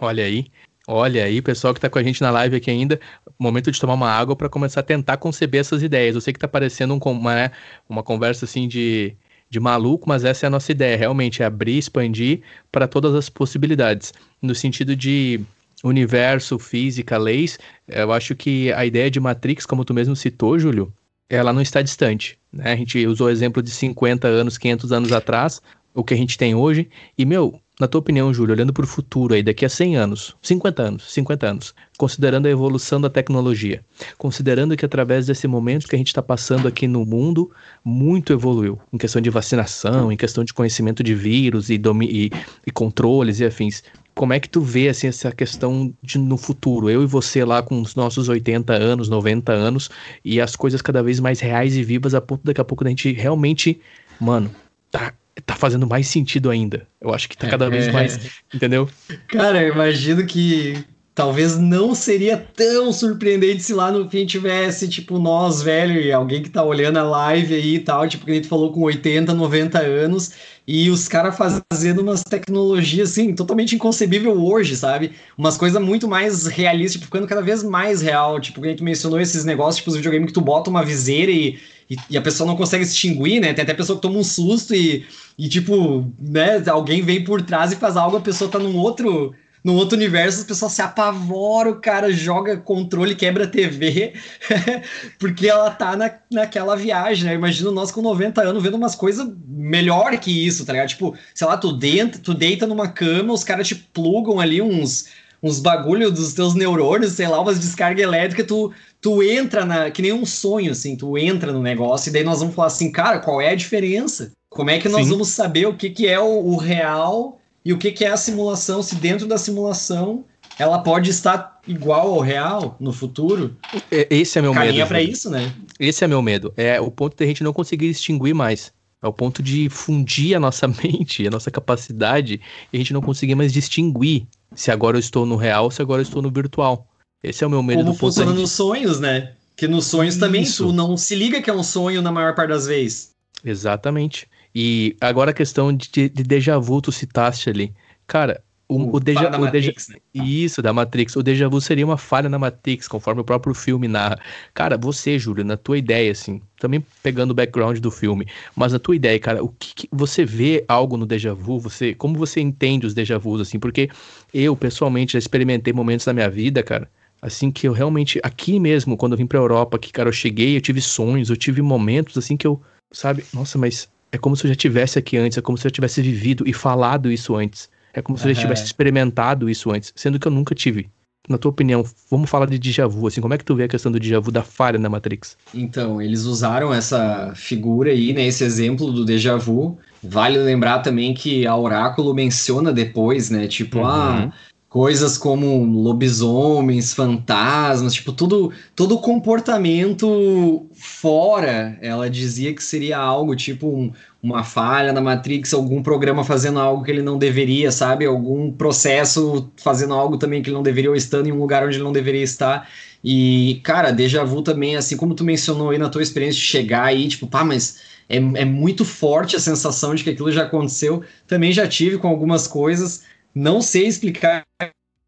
Olha aí. Olha aí, pessoal que está com a gente na live aqui ainda, momento de tomar uma água para começar a tentar conceber essas ideias. Eu sei que está parecendo um, uma, né, uma conversa assim de, de maluco, mas essa é a nossa ideia, realmente, é abrir, expandir para todas as possibilidades. No sentido de universo, física, leis, eu acho que a ideia de Matrix, como tu mesmo citou, Júlio, ela não está distante. Né? A gente usou o exemplo de 50 anos, 500 anos atrás, o que a gente tem hoje. E, meu, na tua opinião, Júlio, olhando para o futuro aí, daqui a 100 anos, 50 anos, 50 anos, considerando a evolução da tecnologia, considerando que através desse momento que a gente está passando aqui no mundo, muito evoluiu em questão de vacinação, em questão de conhecimento de vírus e, e, e controles e afins como é que tu vê assim, essa questão de no futuro? Eu e você lá com os nossos 80 anos, 90 anos, e as coisas cada vez mais reais e vivas, a ponto daqui a pouco da gente realmente, mano, tá, tá fazendo mais sentido ainda. Eu acho que tá cada vez mais, entendeu? Cara, eu imagino que talvez não seria tão surpreendente se lá no fim tivesse, tipo, nós, velho, e alguém que tá olhando a live aí e tal, tipo, que a gente falou com 80, 90 anos, e os caras fazendo umas tecnologias, assim, totalmente inconcebível hoje, sabe? Umas coisas muito mais realistas, tipo, ficando cada vez mais real, tipo, que a gente mencionou esses negócios, tipo, os videogames que tu bota uma viseira e, e, e, a pessoa não consegue extinguir, né? Tem até pessoa que toma um susto e, e, tipo, né, alguém vem por trás e faz algo, a pessoa tá num outro no outro universo as pessoas se apavoram, o cara joga controle, quebra TV, porque ela tá na, naquela viagem, né? Imagina nós com 90 anos vendo umas coisas melhor que isso, tá ligado? Tipo, sei lá, tu, deita, tu deita numa cama, os caras te plugam ali uns, uns bagulho dos teus neurônios, sei lá, umas descarga elétrica, tu, tu entra na. que nem um sonho, assim, tu entra no negócio, e daí nós vamos falar assim, cara, qual é a diferença? Como é que nós Sim. vamos saber o que, que é o, o real e o que, que é a simulação, se dentro da simulação ela pode estar igual ao real no futuro? Esse é meu Caminha medo. Caminha para isso, né? Esse é meu medo. É o ponto de a gente não conseguir distinguir mais. É o ponto de fundir a nossa mente, a nossa capacidade, e a gente não conseguir mais distinguir se agora eu estou no real ou se agora eu estou no virtual. Esse é o meu medo Como funciona nos sonhos, né? Que nos sonhos Isso. também tu não se liga que é um sonho na maior parte das vezes. Exatamente. E agora a questão de, de déjà vu, tu citaste ali. Cara, o, o, o déjà, o Matrix, né? Isso, da Matrix. O déjà vu seria uma falha na Matrix, conforme o próprio filme narra. Cara, você, Júlio, na tua ideia, assim, também pegando o background do filme, mas na tua ideia, cara, o que, que você vê algo no déjà vu? Você, como você entende os déjà vus, assim? Porque eu, pessoalmente, já experimentei momentos na minha vida, cara, assim, que eu realmente, aqui mesmo, quando eu vim pra Europa, que, cara, eu cheguei, eu tive sonhos, eu tive momentos, assim, que eu, sabe, nossa, mas é como se eu já tivesse aqui antes, é como se eu tivesse vivido e falado isso antes. É como se eu já tivesse experimentado isso antes, sendo que eu nunca tive. Na tua opinião, vamos falar de déjà vu, assim, como é que tu vê a questão do déjà vu da falha na Matrix? Então, eles usaram essa figura aí, né, esse exemplo do déjà vu. Vale lembrar também que a Oráculo menciona depois, né, tipo, uhum. ah, coisas como lobisomens, fantasmas, tipo, tudo, todo comportamento fora, ela dizia que seria algo tipo um, uma falha na Matrix, algum programa fazendo algo que ele não deveria, sabe? Algum processo fazendo algo também que ele não deveria ou estando em um lugar onde ele não deveria estar. E, cara, déjà vu também, assim como tu mencionou aí na tua experiência de chegar aí, tipo, pá, mas é, é muito forte a sensação de que aquilo já aconteceu. Também já tive com algumas coisas não sei explicar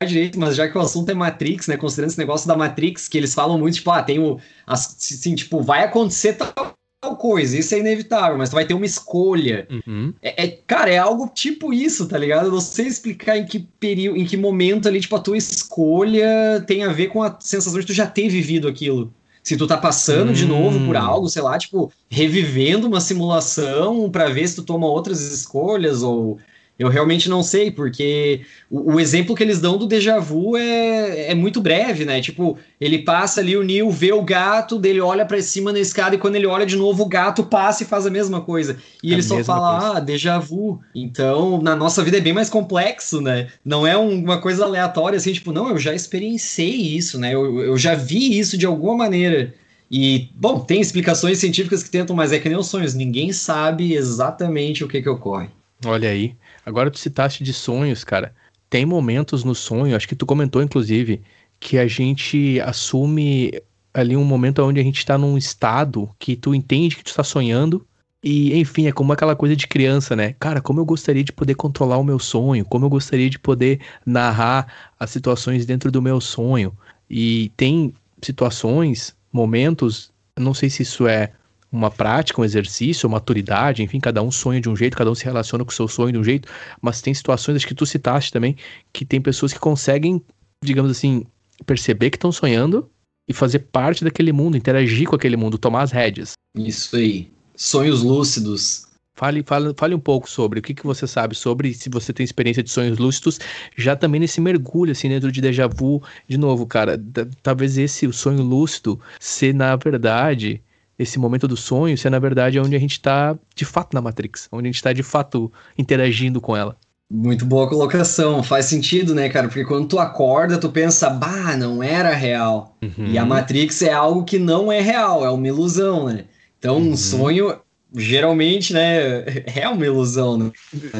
direito, mas já que o assunto é Matrix, né? Considerando esse negócio da Matrix, que eles falam muito, tipo, ah, tem o. Assim, tipo, vai acontecer tal, coisa, isso é inevitável, mas tu vai ter uma escolha. Uhum. É, é, cara, é algo tipo isso, tá ligado? Eu não sei explicar em que período, em que momento ali, tipo, a tua escolha tem a ver com a sensação de tu já ter vivido aquilo. Se tu tá passando hum. de novo por hum. algo, sei lá, tipo, revivendo uma simulação para ver se tu toma outras escolhas ou eu realmente não sei, porque o, o, exemplo que eles dão do déjà vu é, é muito breve, né? Tipo, ele passa ali, o Neil vê o gato, dele olha para cima na escada e quando ele olha de novo, o gato passa e faz a mesma coisa. E a ele só fala, coisa. ah, déjà vu. Então, na nossa vida é bem mais complexo, né? Não é um, uma coisa aleatória assim, tipo, não, eu já experienciei isso, né? Eu, eu já vi isso de alguma maneira. E, bom, tem explicações científicas que tentam, mas é que nem os sonhos, ninguém sabe exatamente o que, que ocorre. Olha aí. Agora tu citaste de sonhos, cara. Tem momentos no sonho, acho que tu comentou inclusive, que a gente assume ali um momento onde a gente está num estado que tu entende que tu está sonhando. E, enfim, é como aquela coisa de criança, né? Cara, como eu gostaria de poder controlar o meu sonho, como eu gostaria de poder narrar as situações dentro do meu sonho. E tem situações, momentos, não sei se isso é uma prática, um exercício, uma maturidade, enfim, cada um sonha de um jeito, cada um se relaciona com o seu sonho de um jeito, mas tem situações, acho que tu citaste também, que tem pessoas que conseguem, digamos assim, perceber que estão sonhando e fazer parte daquele mundo, interagir com aquele mundo, tomar as rédeas. Isso aí. Sonhos lúcidos. Fale, fale, fale um pouco sobre o que, que você sabe sobre, se você tem experiência de sonhos lúcidos, já também nesse mergulho, assim, dentro de déjà vu. De novo, cara, talvez esse o sonho lúcido ser, na verdade, esse momento do sonho ser, na verdade, é onde a gente está de fato na Matrix, onde a gente está de fato interagindo com ela. Muito boa colocação, faz sentido, né, cara? Porque quando tu acorda, tu pensa, bah, não era real. Uhum. E a Matrix é algo que não é real, é uma ilusão, né? Então, uhum. um sonho, geralmente, né, é uma ilusão, né?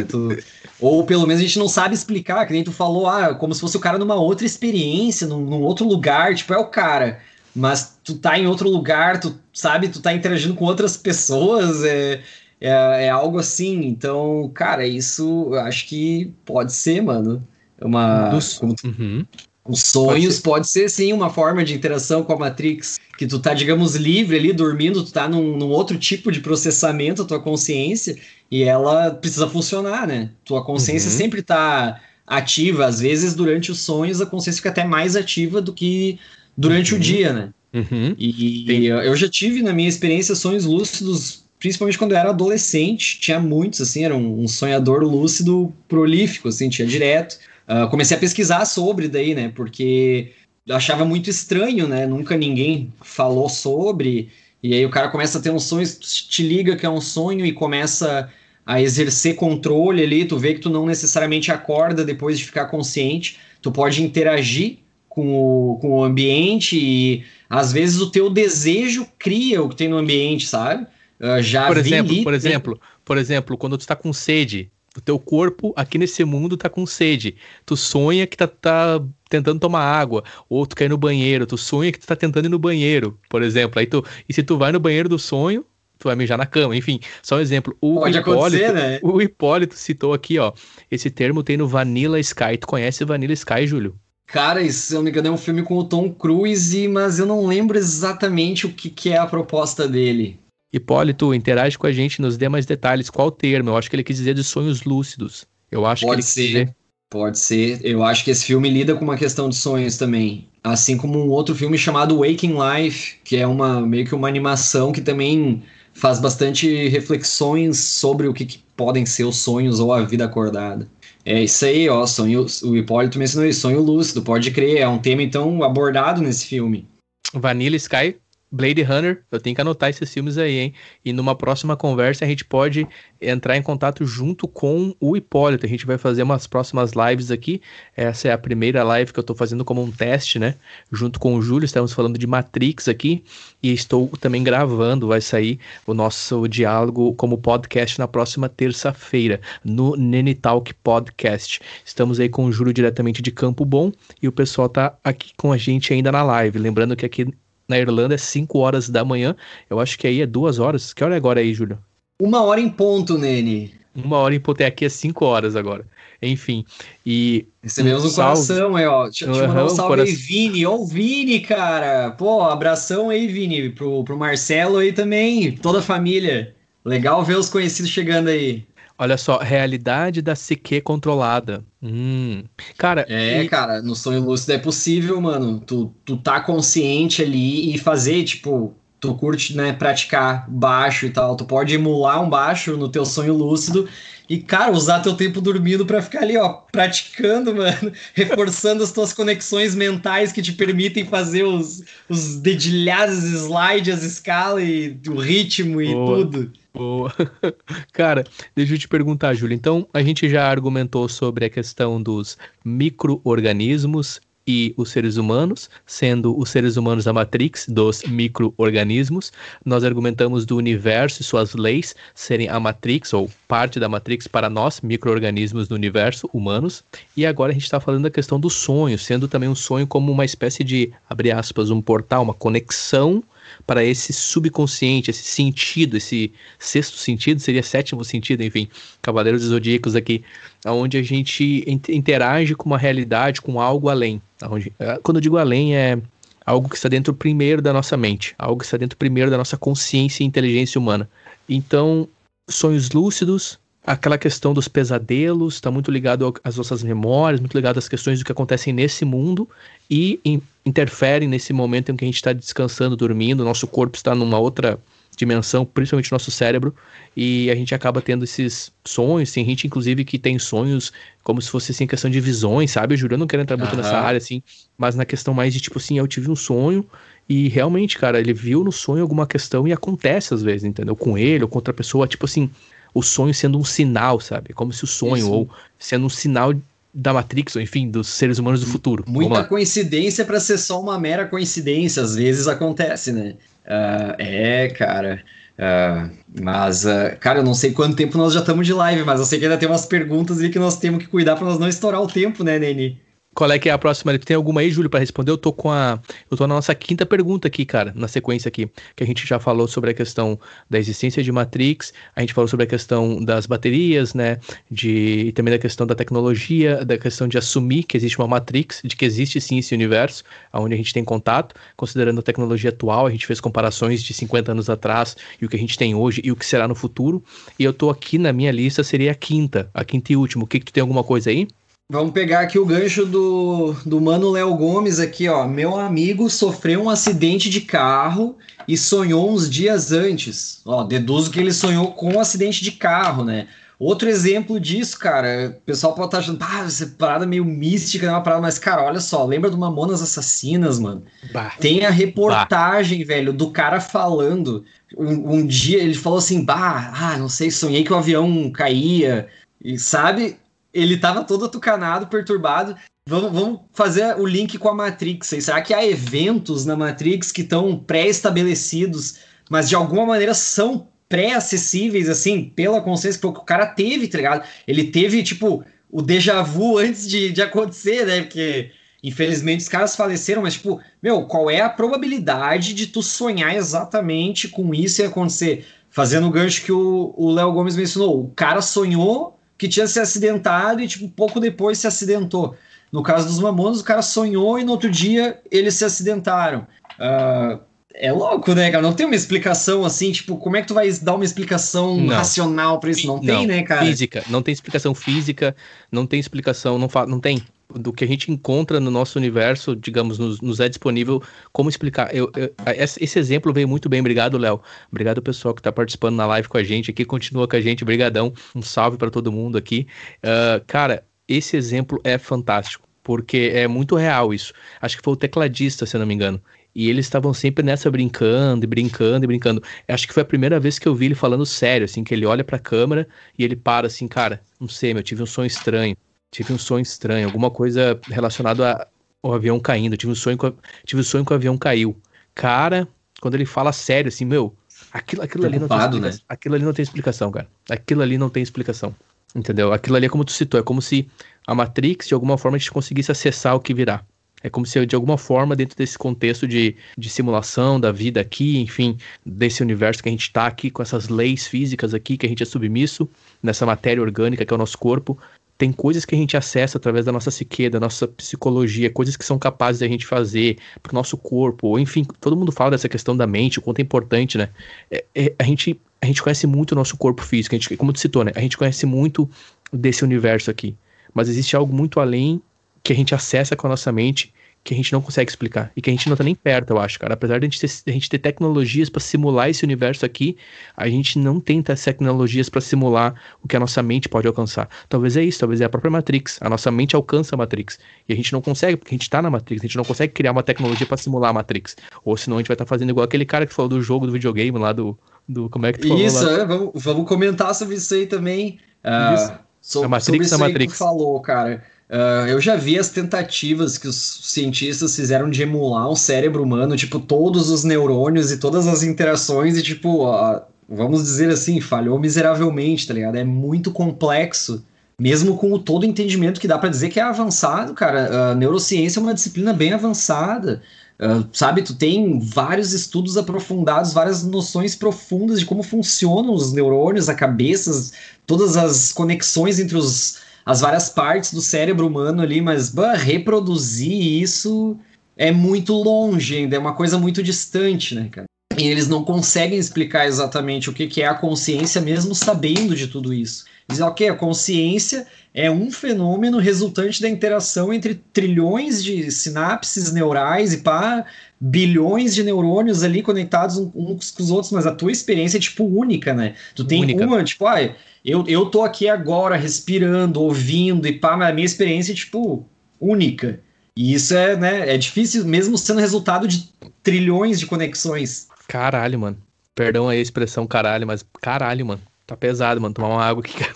Tu... Ou pelo menos a gente não sabe explicar, que nem tu falou, ah, como se fosse o cara numa outra experiência, num, num outro lugar, tipo, é o cara mas tu tá em outro lugar, tu sabe, tu tá interagindo com outras pessoas, é, é, é algo assim. Então, cara, isso eu acho que pode ser, mano. Uma. Dos... Uhum. Os sonhos pode ser. pode ser. sim uma forma de interação com a Matrix. Que tu tá, digamos, livre ali, dormindo, tu tá num, num outro tipo de processamento, a tua consciência, e ela precisa funcionar, né? Tua consciência uhum. sempre tá ativa. Às vezes, durante os sonhos, a consciência fica até mais ativa do que durante uhum. o dia, né? Uhum. E, eu já tive na minha experiência sonhos lúcidos, principalmente quando eu era adolescente, tinha muitos, assim, era um, um sonhador lúcido prolífico, assim, tinha direto. Uh, comecei a pesquisar sobre daí, né? Porque eu achava muito estranho, né? Nunca ninguém falou sobre. E aí o cara começa a ter um sonho, te liga que é um sonho e começa a exercer controle ali, tu vê que tu não necessariamente acorda depois de ficar consciente, tu pode interagir com o, com o ambiente e às vezes o teu desejo cria o que tem no ambiente, sabe? Uh, já por exemplo, ali, por tem... exemplo, por exemplo, quando tu está com sede, o teu corpo aqui nesse mundo tá com sede. Tu sonha que tá, tá, tentando tomar água, ou tu quer ir no banheiro, tu sonha que tu tá tentando ir no banheiro, por exemplo. Aí tu, e se tu vai no banheiro do sonho, tu vai mijar na cama, enfim, só um exemplo. O Pode Hipólito, né? O Hipólito citou aqui, ó, esse termo tem no Vanilla Sky. Tu conhece Vanilla Sky, Júlio? Cara, isso, se eu não me engano, é um filme com o Tom Cruise, mas eu não lembro exatamente o que, que é a proposta dele. Hipólito, interage com a gente, nos dê mais detalhes. Qual o termo? Eu acho que ele quis dizer de sonhos lúcidos. Eu acho Pode que ele ser. Dizer... Pode ser. Eu acho que esse filme lida com uma questão de sonhos também. Assim como um outro filme chamado Waking Life, que é uma meio que uma animação que também faz bastante reflexões sobre o que, que podem ser os sonhos ou a vida acordada. É isso aí, ó. Sonho, o Hipólito mencionou isso, sonho lúcido, pode crer. É um tema, então, abordado nesse filme. Vanilla Sky Blade Runner, eu tenho que anotar esses filmes aí, hein? E numa próxima conversa a gente pode entrar em contato junto com o Hipólito. A gente vai fazer umas próximas lives aqui. Essa é a primeira live que eu tô fazendo como um teste, né? Junto com o Júlio, estamos falando de Matrix aqui. E estou também gravando, vai sair o nosso diálogo como podcast na próxima terça-feira, no Nene Talk Podcast. Estamos aí com o Júlio diretamente de Campo Bom e o pessoal tá aqui com a gente ainda na live. Lembrando que aqui na Irlanda é 5 horas da manhã. Eu acho que aí é duas horas. Que hora é agora aí, Júlio? Uma hora em ponto, Nene. Uma hora em ponto. É aqui é 5 horas agora. Enfim. E. Recebemos um, um coração aí, ó. Deixa eu te mandar um salve coração. aí, Vini. Ô, Vini, cara. Pô, abração aí, Vini. Pro, pro Marcelo aí também. Toda a família. Legal ver os conhecidos chegando aí. Olha só, realidade da CQ controlada. Hum. Cara. É, e... cara, no sonho lúcido é possível, mano. Tu, tu tá consciente ali e fazer, tipo, tu curte, né, praticar baixo e tal. Tu pode emular um baixo no teu sonho lúcido e, cara, usar teu tempo dormindo para ficar ali, ó, praticando, mano, reforçando as tuas conexões mentais que te permitem fazer os, os dedilhados, slides, as escalas e o ritmo e Boa. tudo. Boa. Cara, deixa eu te perguntar, Júlio. Então, a gente já argumentou sobre a questão dos micro-organismos e os seres humanos, sendo os seres humanos a matrix dos micro-organismos. Nós argumentamos do universo e suas leis serem a matrix ou parte da matrix para nós, micro-organismos do universo, humanos. E agora a gente está falando da questão do sonho, sendo também um sonho como uma espécie de, abre aspas, um portal, uma conexão para esse subconsciente, esse sentido, esse sexto sentido, seria sétimo sentido, enfim, Cavaleiros dos Zodíacos aqui, onde a gente interage com uma realidade, com algo além. Onde, é, quando eu digo além, é algo que está dentro primeiro da nossa mente, algo que está dentro primeiro da nossa consciência e inteligência humana. Então, sonhos lúcidos, aquela questão dos pesadelos, está muito ligado às nossas memórias, muito ligado às questões do que acontecem nesse mundo e in, interferem nesse momento em que a gente está descansando, dormindo, nosso corpo está numa outra dimensão, principalmente nosso cérebro, e a gente acaba tendo esses sonhos, tem gente inclusive que tem sonhos como se fosse assim questão de visões, sabe? Eu juro, eu não quero entrar muito uhum. nessa área assim, mas na questão mais de tipo assim, eu tive um sonho e realmente, cara, ele viu no sonho alguma questão e acontece às vezes, entendeu? Com ele ou com outra pessoa, tipo assim, o sonho sendo um sinal, sabe? Como se o sonho, Isso. ou sendo um sinal da Matrix, ou enfim, dos seres humanos do futuro. Muita coincidência para ser só uma mera coincidência, às vezes acontece, né? Uh, é, cara. Uh, mas, uh, cara, eu não sei quanto tempo nós já estamos de live, mas eu sei que ainda tem umas perguntas e que nós temos que cuidar para nós não estourar o tempo, né, Neni? Qual é que é a próxima? Tem alguma aí, Júlio, para responder? Eu tô com a. Eu tô na nossa quinta pergunta aqui, cara, na sequência aqui. Que a gente já falou sobre a questão da existência de Matrix, a gente falou sobre a questão das baterias, né? De, e também da questão da tecnologia, da questão de assumir que existe uma Matrix, de que existe sim esse universo, onde a gente tem contato, considerando a tecnologia atual, a gente fez comparações de 50 anos atrás e o que a gente tem hoje e o que será no futuro. E eu tô aqui na minha lista, seria a quinta, a quinta e última. O que, que tu tem alguma coisa aí? Vamos pegar aqui o gancho do, do mano Léo Gomes aqui, ó. Meu amigo sofreu um acidente de carro e sonhou uns dias antes. Ó, deduzo que ele sonhou com um acidente de carro, né? Outro exemplo disso, cara, o pessoal pode estar tá achando, ah, essa parada meio mística, é uma parada, mas, cara, olha só, lembra do Mamonas Assassinas, mano? Bah. Tem a reportagem, bah. velho, do cara falando. Um, um, dia ele falou assim, bah, ah, não sei, sonhei que o avião caía. E sabe, ele tava todo atucanado, perturbado. Vamos, vamos fazer o link com a Matrix. Será que há eventos na Matrix que estão pré-estabelecidos, mas de alguma maneira são pré-acessíveis, assim, pela consciência que o cara teve, tá ligado? Ele teve, tipo, o déjà vu antes de, de acontecer, né? Porque, infelizmente, os caras faleceram, mas, tipo, meu, qual é a probabilidade de tu sonhar exatamente com isso e acontecer? Fazendo o gancho que o Léo Gomes mencionou, o cara sonhou que tinha se acidentado e, tipo, pouco depois se acidentou. No caso dos Mamonas, o cara sonhou e no outro dia eles se acidentaram. Uh, é louco, né, cara? Não tem uma explicação assim, tipo, como é que tu vai dar uma explicação não. racional para isso? Não, não, tem, né, cara? Física, não tem explicação física, não tem explicação, não, fa não tem. Do que a gente encontra no nosso universo, digamos, nos, nos é disponível como explicar. Eu, eu, esse exemplo veio muito bem, obrigado, Léo. Obrigado, pessoal, que está participando na live com a gente aqui, continua com a gente, brigadão. Um salve para todo mundo aqui. Uh, cara, esse exemplo é fantástico, porque é muito real isso. Acho que foi o tecladista, se eu não me engano. E eles estavam sempre nessa brincando e brincando e brincando. Acho que foi a primeira vez que eu vi ele falando sério, assim, que ele olha pra câmera e ele para assim, cara, não sei, meu, tive um sonho estranho. Tive um sonho estranho, alguma coisa relacionada ao avião caindo. Tive um sonho com, tive um sonho que o avião caiu. Cara, quando ele fala sério, assim, meu, aquilo, aquilo ali não tem explicação. Né? Aquilo ali não tem explicação, cara. Aquilo ali não tem explicação. Entendeu? Aquilo ali é como tu citou, é como se a Matrix, de alguma forma, a gente conseguisse acessar o que virá. É como se, de alguma forma, dentro desse contexto de, de simulação da vida aqui, enfim, desse universo que a gente está aqui, com essas leis físicas aqui, que a gente é submisso, nessa matéria orgânica que é o nosso corpo, tem coisas que a gente acessa através da nossa psique, da nossa psicologia, coisas que são capazes da gente fazer pro nosso corpo, enfim, todo mundo fala dessa questão da mente, o quanto é importante, né? É, é, a, gente, a gente conhece muito o nosso corpo físico, a gente, como tu citou, né? A gente conhece muito desse universo aqui, mas existe algo muito além que a gente acessa com a nossa mente que a gente não consegue explicar e que a gente não tá nem perto, eu acho, cara. Apesar de a gente ter, a gente ter tecnologias para simular esse universo aqui, a gente não tem tecnologias para simular o que a nossa mente pode alcançar. Talvez é isso, talvez é a própria Matrix. A nossa mente alcança a Matrix e a gente não consegue, porque a gente tá na Matrix, a gente não consegue criar uma tecnologia para simular a Matrix. Ou senão a gente vai estar tá fazendo igual aquele cara que falou do jogo do videogame lá do. do como é que tu falou Isso? É, vamos, vamos comentar sobre isso aí também. Uh, isso. So, a Matrix, sobre a Matrix. falou, cara. Uh, eu já vi as tentativas que os cientistas fizeram de emular um cérebro humano, tipo, todos os neurônios e todas as interações, e tipo, uh, vamos dizer assim, falhou miseravelmente, tá ligado? É muito complexo, mesmo com o todo entendimento que dá para dizer que é avançado, cara. A neurociência é uma disciplina bem avançada. Uh, sabe, tu tem vários estudos aprofundados, várias noções profundas de como funcionam os neurônios, a cabeça, todas as conexões entre os as várias partes do cérebro humano ali, mas bah, reproduzir isso é muito longe ainda, é uma coisa muito distante, né, cara? E eles não conseguem explicar exatamente o que, que é a consciência, mesmo sabendo de tudo isso. Dizem, ok, a consciência é um fenômeno resultante da interação entre trilhões de sinapses neurais e pá, bilhões de neurônios ali conectados uns com os outros, mas a tua experiência é, tipo, única, né? Tu tem única. uma, tipo, ah, eu, eu tô aqui agora respirando, ouvindo e pá, mas a minha experiência é, tipo, única. E isso é, né, é difícil, mesmo sendo resultado de trilhões de conexões. Caralho, mano. Perdão aí a expressão caralho, mas caralho, mano. Tá pesado, mano. Tomar uma água aqui, cara.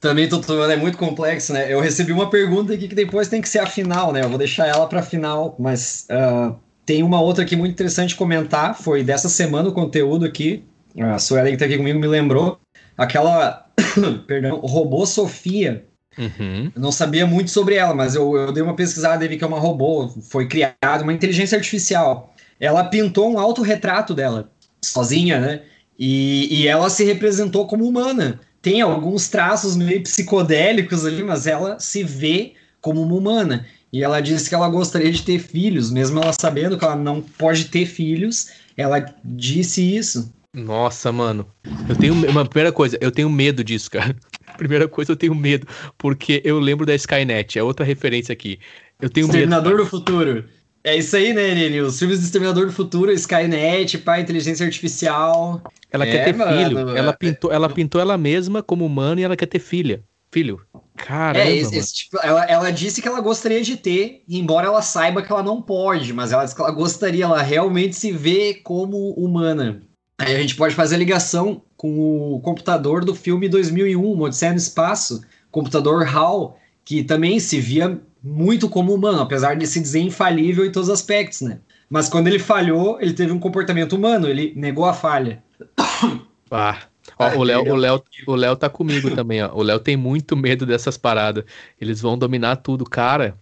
Também tô tomando, é muito complexo, né? Eu recebi uma pergunta aqui que depois tem que ser a final, né? Eu vou deixar ela pra final, mas uh, tem uma outra aqui muito interessante comentar. Foi dessa semana o conteúdo aqui. A Suelen que tá aqui comigo me lembrou. Aquela perdão, robô Sofia. Uhum. Eu não sabia muito sobre ela, mas eu, eu dei uma pesquisada e vi que é uma robô, foi criada uma inteligência artificial. Ela pintou um autorretrato dela, sozinha, né? E, e ela se representou como humana. Tem alguns traços meio psicodélicos ali, mas ela se vê como uma humana. E ela disse que ela gostaria de ter filhos, mesmo ela sabendo que ela não pode ter filhos, ela disse isso. Nossa, mano. Eu tenho uma primeira coisa, eu tenho medo disso, cara. Primeira coisa, eu tenho medo, porque eu lembro da Skynet, é outra referência aqui. Eu tenho Exterminador medo. do futuro. É isso aí, né, Nene? Os filmes do Exterminador do Futuro, Skynet, pai, inteligência artificial. Ela é, quer ter mano, filho. Ela pintou, ela pintou ela mesma como humana e ela quer ter filha. Filho. Caramba. É, esse, esse tipo, ela, ela disse que ela gostaria de ter, embora ela saiba que ela não pode, mas ela disse que ela gostaria, ela realmente se vê como humana. Aí a gente pode fazer a ligação com o computador do filme 2001, Odisseia no Espaço, computador HAL, que também se via muito como humano, apesar de se dizer infalível em todos os aspectos, né? Mas quando ele falhou, ele teve um comportamento humano, ele negou a falha. Ah, ó, o Léo, o Léo, o Léo tá comigo também, ó. O Léo tem muito medo dessas paradas. Eles vão dominar tudo, cara.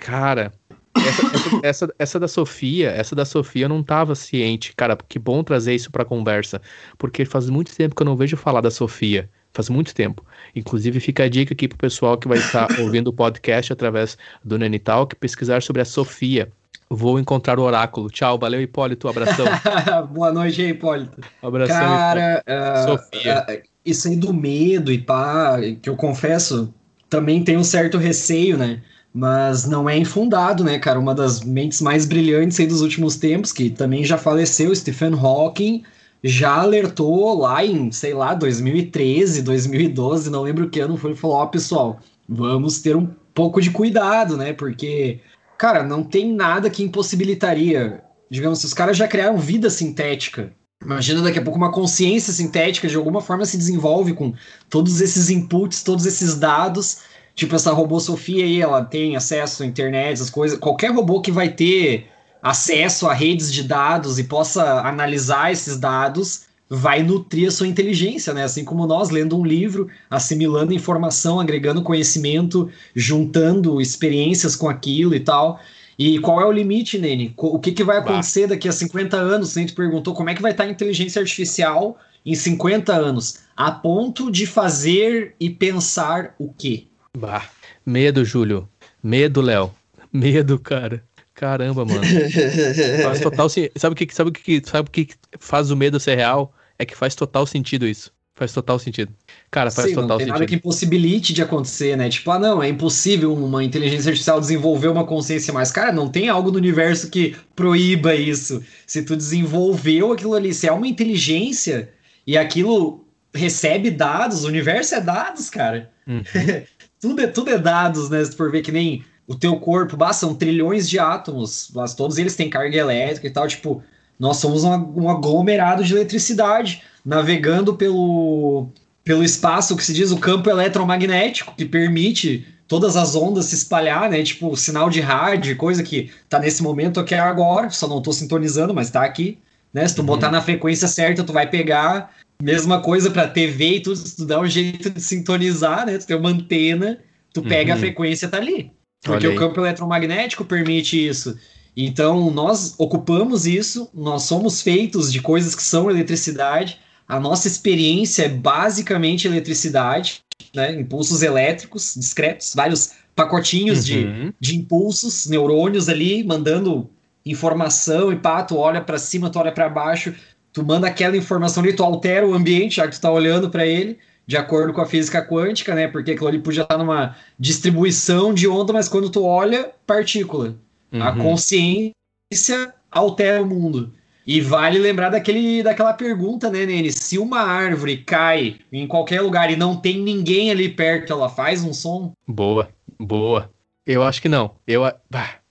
Cara, essa, essa, essa, essa, da Sofia, essa da Sofia eu não tava ciente, cara. Que bom trazer isso pra conversa, porque faz muito tempo que eu não vejo falar da Sofia. Faz muito tempo. Inclusive, fica a dica aqui pro pessoal que vai estar ouvindo o podcast através do Nenital, que pesquisar sobre a Sofia. Vou encontrar o oráculo. Tchau, valeu, Hipólito. Abração. Boa noite, Hipólito. Abração. Cara, uh, Sofia. Uh, isso aí do medo e pá, que eu confesso, também tem um certo receio, né? Mas não é infundado, né, cara? Uma das mentes mais brilhantes aí dos últimos tempos, que também já faleceu, Stephen Hawking, já alertou lá em, sei lá, 2013, 2012, não lembro que ano foi, falou, ó, oh, pessoal, vamos ter um pouco de cuidado, né? Porque, cara, não tem nada que impossibilitaria. Digamos, se os caras já criaram vida sintética, imagina daqui a pouco uma consciência sintética de alguma forma se desenvolve com todos esses inputs, todos esses dados. Tipo, essa robô Sofia aí, ela tem acesso à internet, essas coisas. Qualquer robô que vai ter acesso a redes de dados e possa analisar esses dados, vai nutrir a sua inteligência, né? Assim como nós lendo um livro, assimilando informação, agregando conhecimento, juntando experiências com aquilo e tal. E qual é o limite, Nene? O que, que vai acontecer daqui a 50 anos? A gente perguntou como é que vai estar a inteligência artificial em 50 anos, a ponto de fazer e pensar o quê? Bah, medo, Júlio. Medo, Léo. Medo, cara. Caramba, mano. faz total sabe o que sabe o que sabe o que faz o medo ser real? É que faz total sentido isso. Faz total sentido. Cara, faz Sim, total não tem sentido. nada que impossibilite de acontecer, né? Tipo, ah, não, é impossível uma inteligência artificial desenvolver uma consciência mais. Cara, não tem algo no universo que proíba isso. Se tu desenvolveu aquilo ali, se é uma inteligência e aquilo recebe dados, o universo é dados, cara. Uhum. tudo, é, tudo é dados, né? Se tu for ver que nem o teu corpo, bah, são trilhões de átomos, mas todos eles têm carga elétrica e tal, tipo, nós somos um, um aglomerado de eletricidade navegando pelo, pelo espaço que se diz o campo eletromagnético, que permite todas as ondas se espalhar, né? Tipo, sinal de rádio, coisa que tá nesse momento aqui agora, só não tô sintonizando, mas tá aqui, né? Se tu uhum. botar na frequência certa, tu vai pegar. Mesma coisa para TV e tudo, se tu dá um jeito de sintonizar, né? Tu tem uma antena, tu pega uhum. a frequência, tá ali. Porque o campo eletromagnético permite isso. Então, nós ocupamos isso, nós somos feitos de coisas que são eletricidade. A nossa experiência é basicamente eletricidade, né? impulsos elétricos discretos, vários pacotinhos uhum. de, de impulsos, neurônios ali, mandando informação e pá, tu olha para cima, tu olha para baixo, tu manda aquela informação ali, tu altera o ambiente, já que tu tá olhando para ele de acordo com a física quântica, né? Porque aquilo ali podia estar numa distribuição de onda, mas quando tu olha, partícula. Uhum. A consciência altera o mundo. E vale lembrar daquele, daquela pergunta, né, Nene? Se uma árvore cai em qualquer lugar e não tem ninguém ali perto, ela faz um som? Boa, boa. Eu acho que não. Eu, é,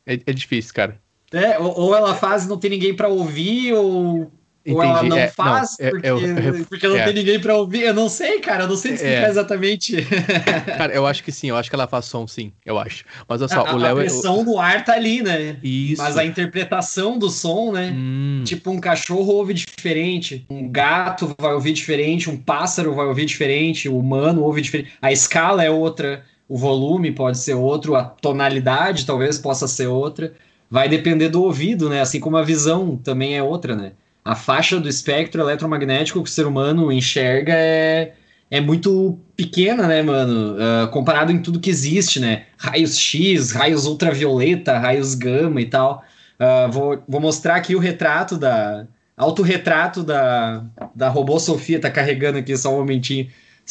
é difícil, cara. É, ou, ou ela faz e não tem ninguém para ouvir, ou Entendi. Ou ela não é, faz não, porque, eu, eu, porque não é. tem ninguém pra ouvir. Eu não sei, cara. Eu não sei explicar é. exatamente. Cara, eu acho que sim. Eu acho que ela faz som, sim. Eu acho. Mas olha só, a, o Léo... A pressão do ar tá ali, né? Isso. Mas a interpretação do som, né? Hum. Tipo, um cachorro ouve diferente. Um gato vai ouvir diferente. Um pássaro vai ouvir diferente. O humano ouve diferente. A escala é outra. O volume pode ser outro. A tonalidade talvez possa ser outra. Vai depender do ouvido, né? Assim como a visão também é outra, né? A faixa do espectro eletromagnético que o ser humano enxerga é, é muito pequena, né, mano? Uh, comparado em tudo que existe, né? Raios X, raios ultravioleta, raios gama e tal. Uh, vou, vou mostrar aqui o retrato da. Autorretrato da, da robô Sofia, tá carregando aqui só um momentinho.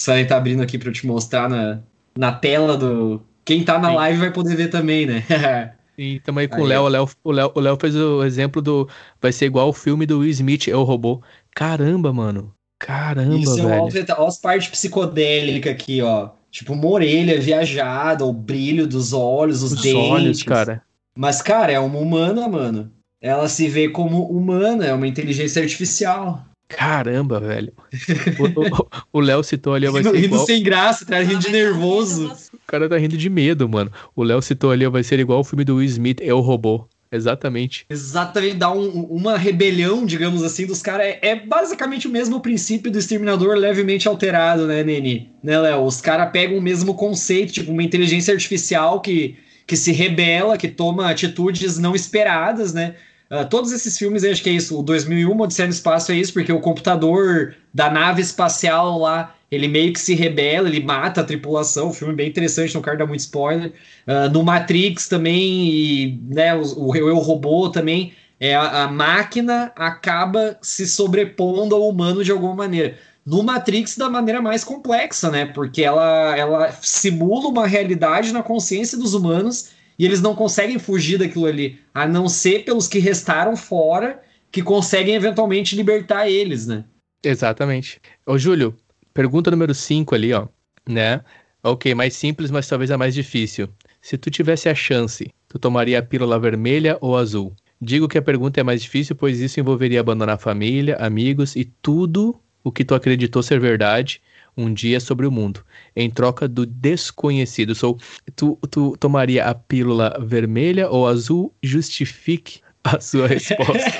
Aí tá abrindo aqui para eu te mostrar na, na tela do. Quem tá na Sim. live vai poder ver também, né? E também com aí, o Léo, o Léo, o Léo fez o exemplo do. Vai ser igual o filme do Will Smith, é o robô. Caramba, mano. Caramba, Isso velho. É uma as partes psicodélicas aqui, ó. Tipo, uma orelha viajada, o brilho dos olhos, os, os dentes. olhos, cara. Mas, cara, é uma humana, mano. Ela se vê como humana, é uma inteligência artificial. Caramba, velho. O Léo citou ali. Vai ser rindo igual... sem graça, tá rindo de nervoso. O cara tá rindo de medo, mano. O Léo citou ali, vai ser igual o filme do Will Smith, é o robô. Exatamente. Exatamente, dá um, uma rebelião, digamos assim, dos caras. É, é, basicamente o mesmo princípio do exterminador levemente alterado, né, Nene? Né, Léo? Os caras pegam o mesmo conceito, tipo, uma inteligência artificial que, que se rebela, que toma atitudes não esperadas, né? Uh, todos esses filmes, acho que é isso. O 2001, Odisseia no Espaço é isso, porque o computador da nave espacial lá ele meio que se rebela, ele mata a tripulação. Filme é bem interessante, não quero dar muito spoiler. Uh, no Matrix também, e, né, o, o Eu Robô também, é, a, a, máquina acaba se sobrepondo ao humano de alguma maneira. No Matrix, da maneira mais complexa, né? Porque ela, ela simula uma realidade na consciência dos humanos e eles não conseguem fugir daquilo ali, a não ser pelos que restaram fora, que conseguem eventualmente libertar eles, né? Exatamente. Ô, Júlio, Pergunta número 5 ali, ó, né? Ok, mais simples, mas talvez a mais difícil. Se tu tivesse a chance, tu tomaria a pílula vermelha ou azul? Digo que a pergunta é mais difícil, pois isso envolveria abandonar família, amigos e tudo o que tu acreditou ser verdade um dia sobre o mundo, em troca do desconhecido. So, tu, tu tomaria a pílula vermelha ou azul? Justifique a sua resposta.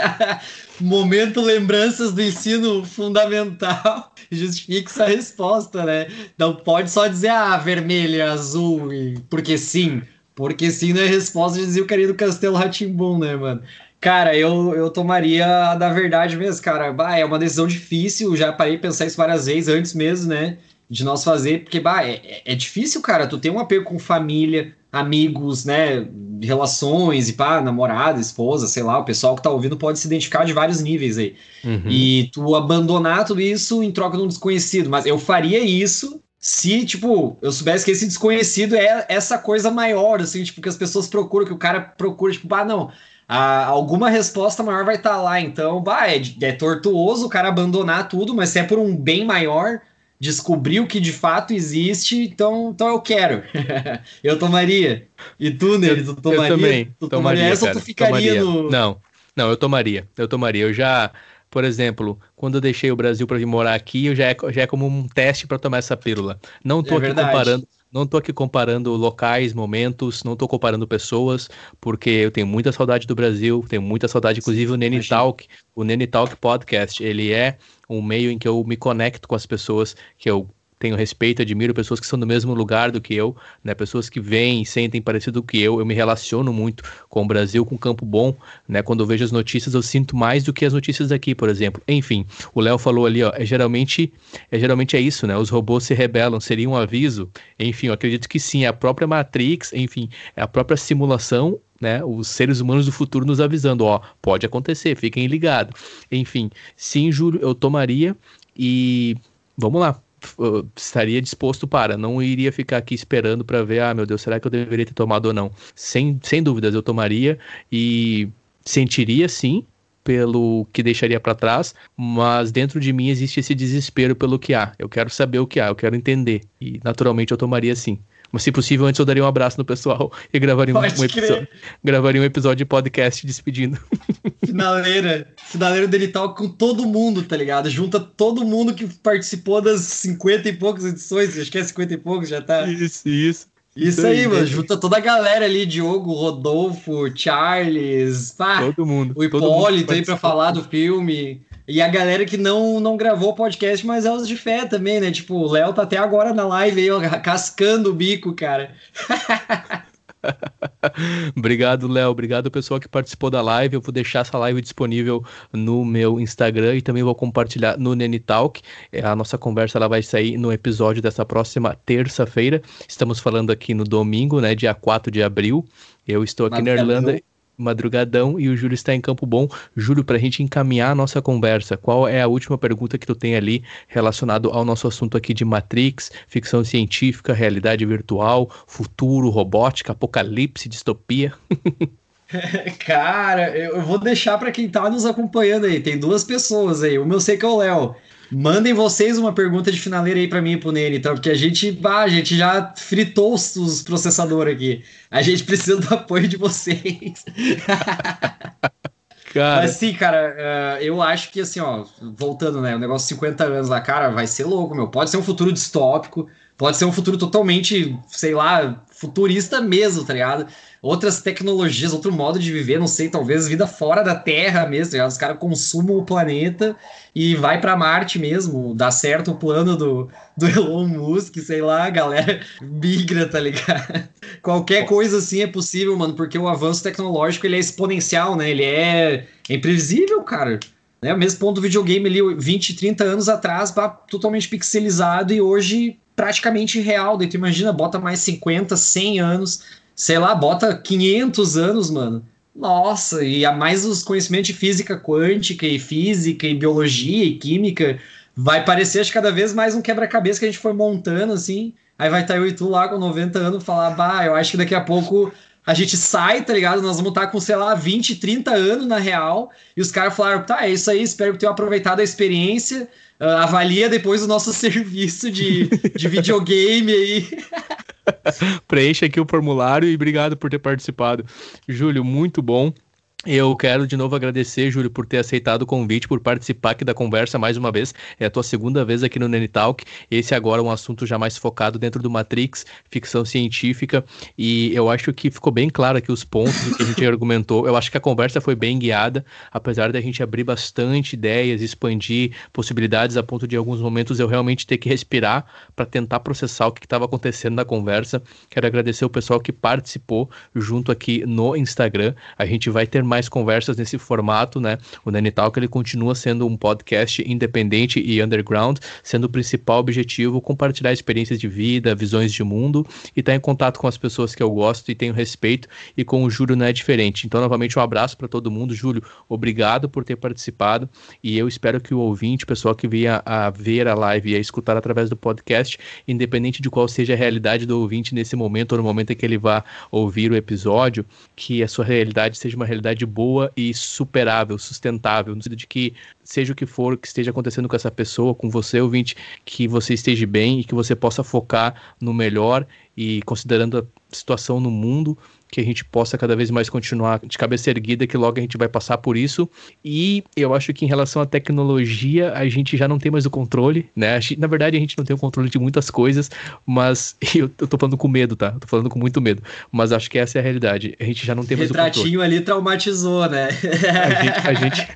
Momento lembranças do ensino fundamental justifique essa resposta, né? Não pode só dizer, ah, vermelho, azul, porque sim. Porque sim não é resposta de dizer o carinha do Castelo Ratimbum, né, mano? Cara, eu, eu tomaria a da verdade mesmo, cara. Bah, é uma decisão difícil, já parei de pensar isso várias vezes antes mesmo, né? De nós fazer, porque, bah, é, é difícil, cara. Tu tem um apego com família, amigos, né, relações e pá, namorada, esposa, sei lá, o pessoal que tá ouvindo pode se identificar de vários níveis aí. Uhum. E tu abandonar tudo isso em troca de um desconhecido, mas eu faria isso se, tipo, eu soubesse que esse desconhecido é essa coisa maior, assim, tipo, que as pessoas procuram, que o cara procura, tipo, ah, não, a, alguma resposta maior vai estar tá lá, então, bah, é, é tortuoso o cara abandonar tudo, mas se é por um bem maior, descobrir o que de fato existe, então, então eu quero. eu tomaria. E tu, Nele, tu tomaria? Eu também. Tu tomaria, tomaria essa ou tu ficaria tomaria. no. Não, não, eu tomaria. Eu tomaria. Eu já, por exemplo, quando eu deixei o Brasil para vir morar aqui, eu já é, já é como um teste para tomar essa pílula. Não tô é aqui verdade. comparando. Não tô aqui comparando locais, momentos, não tô comparando pessoas, porque eu tenho muita saudade do Brasil, tenho muita saudade, inclusive o Nene Talk, o Nene Talk Podcast, ele é um meio em que eu me conecto com as pessoas que eu tenho respeito, admiro pessoas que são do mesmo lugar do que eu, né? Pessoas que vêm e sentem parecido que eu. Eu me relaciono muito com o Brasil, com o Campo Bom, né? Quando eu vejo as notícias, eu sinto mais do que as notícias daqui, por exemplo. Enfim, o Léo falou ali, ó, é geralmente, é geralmente é isso, né? Os robôs se rebelam, seria um aviso. Enfim, eu acredito que sim, é a própria Matrix, enfim, é a própria simulação né, os seres humanos do futuro nos avisando, ó, pode acontecer, fiquem ligados. Enfim, sim, Júlio, eu tomaria e vamos lá, estaria disposto para, não iria ficar aqui esperando para ver, ah, meu Deus, será que eu deveria ter tomado ou não? Sem, sem dúvidas, eu tomaria e sentiria sim pelo que deixaria para trás, mas dentro de mim existe esse desespero pelo que há. Eu quero saber o que há, eu quero entender e naturalmente eu tomaria sim. Mas se possível, antes eu daria um abraço no pessoal e gravaria um, um episódio. Gravaria um episódio de podcast despedindo. Finaleira. Finaleira dele tal com todo mundo, tá ligado? Junta todo mundo que participou das 50 e poucas edições. Acho que é 50 e poucos, já tá. Isso, isso. Isso aí, mano. Junta toda a galera ali, Diogo, Rodolfo, Charles, pá, todo mundo. O Hipólito aí pra falar do filme. E a galera que não, não gravou o podcast, mas é os de fé também, né? Tipo, o Léo tá até agora na live aí, ó, cascando o bico, cara. Obrigado, Léo. Obrigado, pessoal que participou da live. Eu vou deixar essa live disponível no meu Instagram e também vou compartilhar no Nene Talk. É, a nossa conversa ela vai sair no episódio dessa próxima terça-feira. Estamos falando aqui no domingo, né, dia 4 de abril. Eu estou aqui na Irlanda. Madrugadão e o Júlio está em Campo Bom. Júlio, para a gente encaminhar a nossa conversa, qual é a última pergunta que tu tem ali relacionado ao nosso assunto aqui de Matrix, ficção científica, realidade virtual, futuro, robótica, apocalipse, distopia? Cara, eu vou deixar para quem tá nos acompanhando aí. Tem duas pessoas aí. O meu sei que é o Léo. Mandem vocês uma pergunta de finaleira aí para mim e pro Nene, então, porque a gente, ah, a gente já fritou os, processadores aqui. A gente precisa do apoio de vocês. Cara. Mas sim, cara, uh, eu acho que assim, ó, voltando, né, o negócio de 50 anos lá, cara, vai ser louco, meu. Pode ser um futuro distópico, pode ser um futuro totalmente, sei lá, futurista mesmo, tá ligado? Outras tecnologias, outro modo de viver, não sei, talvez vida fora da Terra mesmo. Já, os caras consumam o planeta e vai para Marte mesmo. Dá certo o plano do, do Elon Musk, sei lá, a galera migra, tá ligado? Qualquer coisa assim é possível, mano, porque o avanço tecnológico ele é exponencial, né? Ele é, é imprevisível, cara. Né? O mesmo ponto do videogame ali, 20, 30 anos atrás, totalmente pixelizado e hoje praticamente real. Daí tu imagina, bota mais 50, 100 anos sei lá, bota 500 anos, mano. Nossa, e a mais os conhecimentos de física quântica e física e biologia e química, vai parecer acho, cada vez mais um quebra-cabeça que a gente foi montando, assim. Aí vai estar eu e tu lá com 90 anos falar, bah, eu acho que daqui a pouco a gente sai, tá ligado? Nós vamos estar com, sei lá, 20, 30 anos na real. E os caras falaram, tá, é isso aí, espero que tenham aproveitado a experiência. Uh, avalia depois o nosso serviço de, de videogame aí. Preencha aqui o formulário e obrigado por ter participado. Júlio, muito bom. Eu quero de novo agradecer, Júlio, por ter aceitado o convite, por participar aqui da conversa mais uma vez. É a tua segunda vez aqui no Nene Talk. Esse agora é um assunto já mais focado dentro do Matrix, ficção científica. E eu acho que ficou bem claro aqui os pontos que a gente argumentou. Eu acho que a conversa foi bem guiada, apesar da gente abrir bastante ideias, expandir possibilidades, a ponto de em alguns momentos eu realmente ter que respirar para tentar processar o que estava acontecendo na conversa. Quero agradecer o pessoal que participou junto aqui no Instagram. A gente vai ter mais conversas nesse formato, né? O Nani Talk ele continua sendo um podcast independente e underground, sendo o principal objetivo compartilhar experiências de vida, visões de mundo e estar tá em contato com as pessoas que eu gosto e tenho respeito e com o Júlio não é diferente. Então, novamente, um abraço para todo mundo. Júlio, obrigado por ter participado e eu espero que o ouvinte, o pessoal que venha a ver a live e a escutar através do podcast, independente de qual seja a realidade do ouvinte nesse momento ou no momento em que ele vá ouvir o episódio, que a sua realidade seja uma realidade boa e superável, sustentável, no sentido de que seja o que for que esteja acontecendo com essa pessoa, com você, ouvinte, que você esteja bem e que você possa focar no melhor e considerando a situação no mundo, que a gente possa cada vez mais continuar de cabeça erguida, que logo a gente vai passar por isso. E eu acho que em relação à tecnologia, a gente já não tem mais o controle, né? Gente, na verdade, a gente não tem o controle de muitas coisas, mas eu, eu tô falando com medo, tá? Eu tô falando com muito medo. Mas acho que essa é a realidade. A gente já não tem mais o controle. Retratinho ali traumatizou, né? a, gente, a, gente,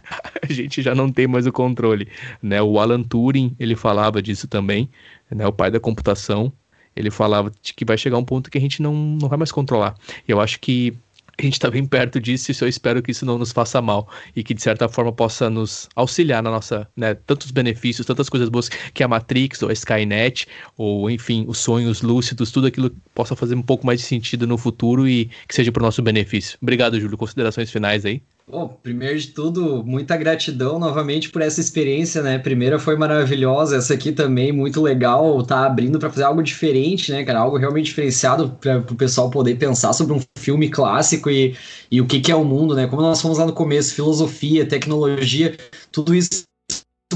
a gente já não tem mais o controle, né? O Alan Turing, ele falava disso também, né? O pai da computação ele falava que vai chegar um ponto que a gente não, não vai mais controlar. Eu acho que a gente está bem perto disso e eu espero que isso não nos faça mal e que de certa forma possa nos auxiliar na nossa, né, tantos benefícios, tantas coisas boas que a Matrix ou a Skynet ou enfim, os sonhos lúcidos, tudo aquilo possa fazer um pouco mais de sentido no futuro e que seja para o nosso benefício. Obrigado, Júlio. Considerações finais aí? Bom, primeiro de tudo, muita gratidão novamente por essa experiência, né? Primeira foi maravilhosa, essa aqui também muito legal, tá abrindo para fazer algo diferente, né, cara? Algo realmente diferenciado para o pessoal poder pensar sobre um filme clássico e, e o que, que é o mundo, né? Como nós fomos lá no começo, filosofia, tecnologia, tudo isso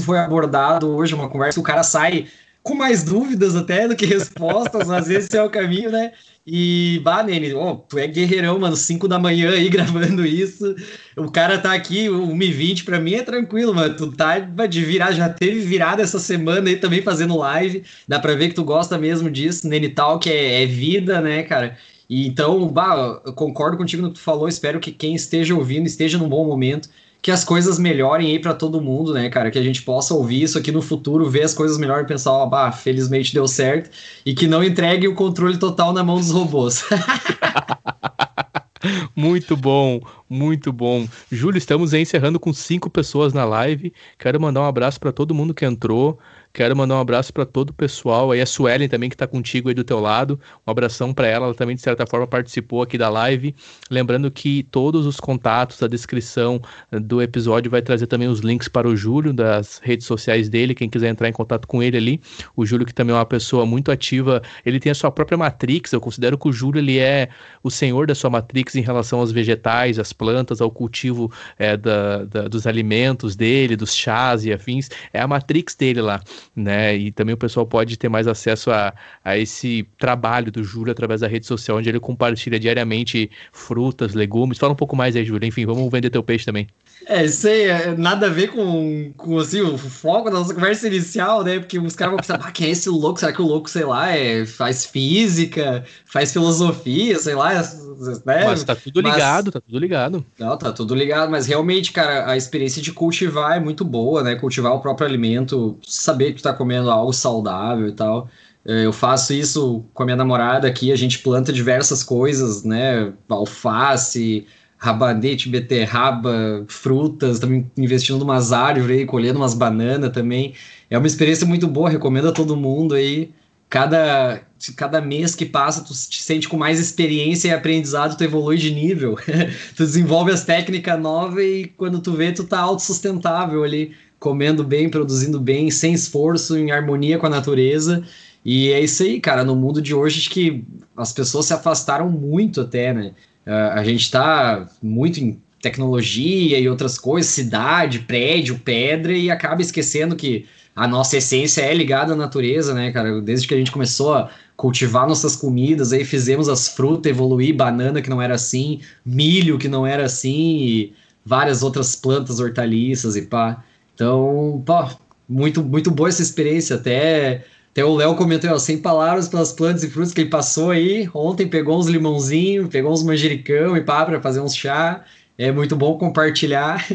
foi abordado hoje, uma conversa, o cara sai com mais dúvidas até do que respostas, às vezes é o caminho, né? E, bah, Nene, oh, tu é guerreirão, mano, 5 da manhã aí gravando isso. O cara tá aqui, 1h20 pra mim é tranquilo, mano. Tu tá de virar, já teve virada essa semana aí também fazendo live. Dá pra ver que tu gosta mesmo disso. Nene Talk é, é vida, né, cara? E então, bah, eu concordo contigo no que tu falou. Espero que quem esteja ouvindo esteja num bom momento que as coisas melhorem aí para todo mundo, né, cara? Que a gente possa ouvir isso aqui no futuro, ver as coisas melhor e pensar, ó, oh, bah, felizmente deu certo, e que não entregue o controle total na mão dos robôs. Muito bom, muito bom. Júlio, estamos encerrando com cinco pessoas na live. Quero mandar um abraço para todo mundo que entrou. Quero mandar um abraço para todo o pessoal. Aí a Suelen também que está contigo aí do teu lado. Um abração para ela. Ela também, de certa forma, participou aqui da live. Lembrando que todos os contatos, a descrição do episódio vai trazer também os links para o Júlio, das redes sociais dele. Quem quiser entrar em contato com ele ali. O Júlio, que também é uma pessoa muito ativa, ele tem a sua própria Matrix. Eu considero que o Júlio ele é o senhor da sua Matrix em relação aos vegetais, às plantas, ao cultivo é, da, da, dos alimentos dele, dos chás e afins. É a Matrix dele lá, né? E também o pessoal pode ter mais acesso a, a esse trabalho do Júlio através da rede social, onde ele compartilha diariamente frutas, legumes. Fala um pouco mais aí, Júlio. Enfim, vamos vender teu peixe também. É, isso aí é nada a ver com, com assim, o foco da nossa conversa inicial, né? Porque os caras vão pensar, ah, quem é esse louco? Será que o louco, sei lá, é, faz física, faz filosofia, sei lá, né? Mas tá tudo ligado, mas... tá tudo ligado. Não, tá tudo ligado, mas realmente, cara, a experiência de cultivar é muito boa, né? Cultivar o próprio alimento, saber que tu tá comendo algo saudável e tal. É, eu faço isso com a minha namorada aqui, a gente planta diversas coisas, né? Alface, rabanete, beterraba, frutas, também investindo umas árvores aí, colhendo umas bananas também. É uma experiência muito boa, recomendo a todo mundo aí. Cada, cada mês que passa, tu te sente com mais experiência e aprendizado, tu evolui de nível. tu desenvolve as técnicas novas e quando tu vê, tu tá autossustentável ali, comendo bem, produzindo bem, sem esforço, em harmonia com a natureza. E é isso aí, cara. No mundo de hoje, acho que as pessoas se afastaram muito até, né? Uh, a gente está muito em tecnologia e outras coisas, cidade, prédio, pedra, e acaba esquecendo que a nossa essência é ligada à natureza, né, cara? Desde que a gente começou a cultivar nossas comidas, aí fizemos as frutas evoluir, banana que não era assim, milho que não era assim, e várias outras plantas hortaliças e pá. Então, pô, muito, muito boa essa experiência, até até o Léo comentou, ó, sem palavras pelas plantas e frutas que ele passou aí. Ontem pegou uns limãozinhos, pegou uns manjericão e pá, para fazer uns chá. É muito bom compartilhar.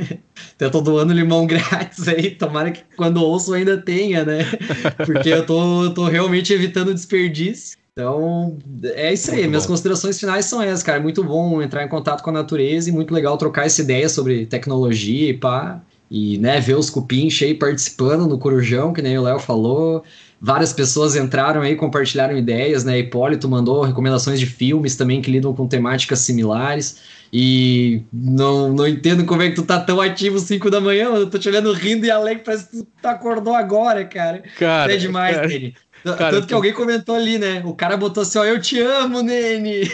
Até tô doando limão grátis aí. Tomara que quando ouço ainda tenha, né? Porque eu tô, tô realmente evitando desperdício. Então, é isso aí. Muito Minhas bom. considerações finais são essas, cara. É muito bom entrar em contato com a natureza e muito legal trocar essa ideia sobre tecnologia e pá. E, né, ver os cupins aí participando no Corujão, que nem o Léo falou várias pessoas entraram aí, compartilharam ideias, né? Hipólito mandou recomendações de filmes também que lidam com temáticas similares. E não, não entendo como é que tu tá tão ativo 5 da manhã, eu tô te olhando rindo e alegre, parece que tu acordou agora, cara. Cara, é demais, cara. Nene. Cara, Tanto que alguém comentou ali, né? O cara botou assim, ó, eu te amo, Nene.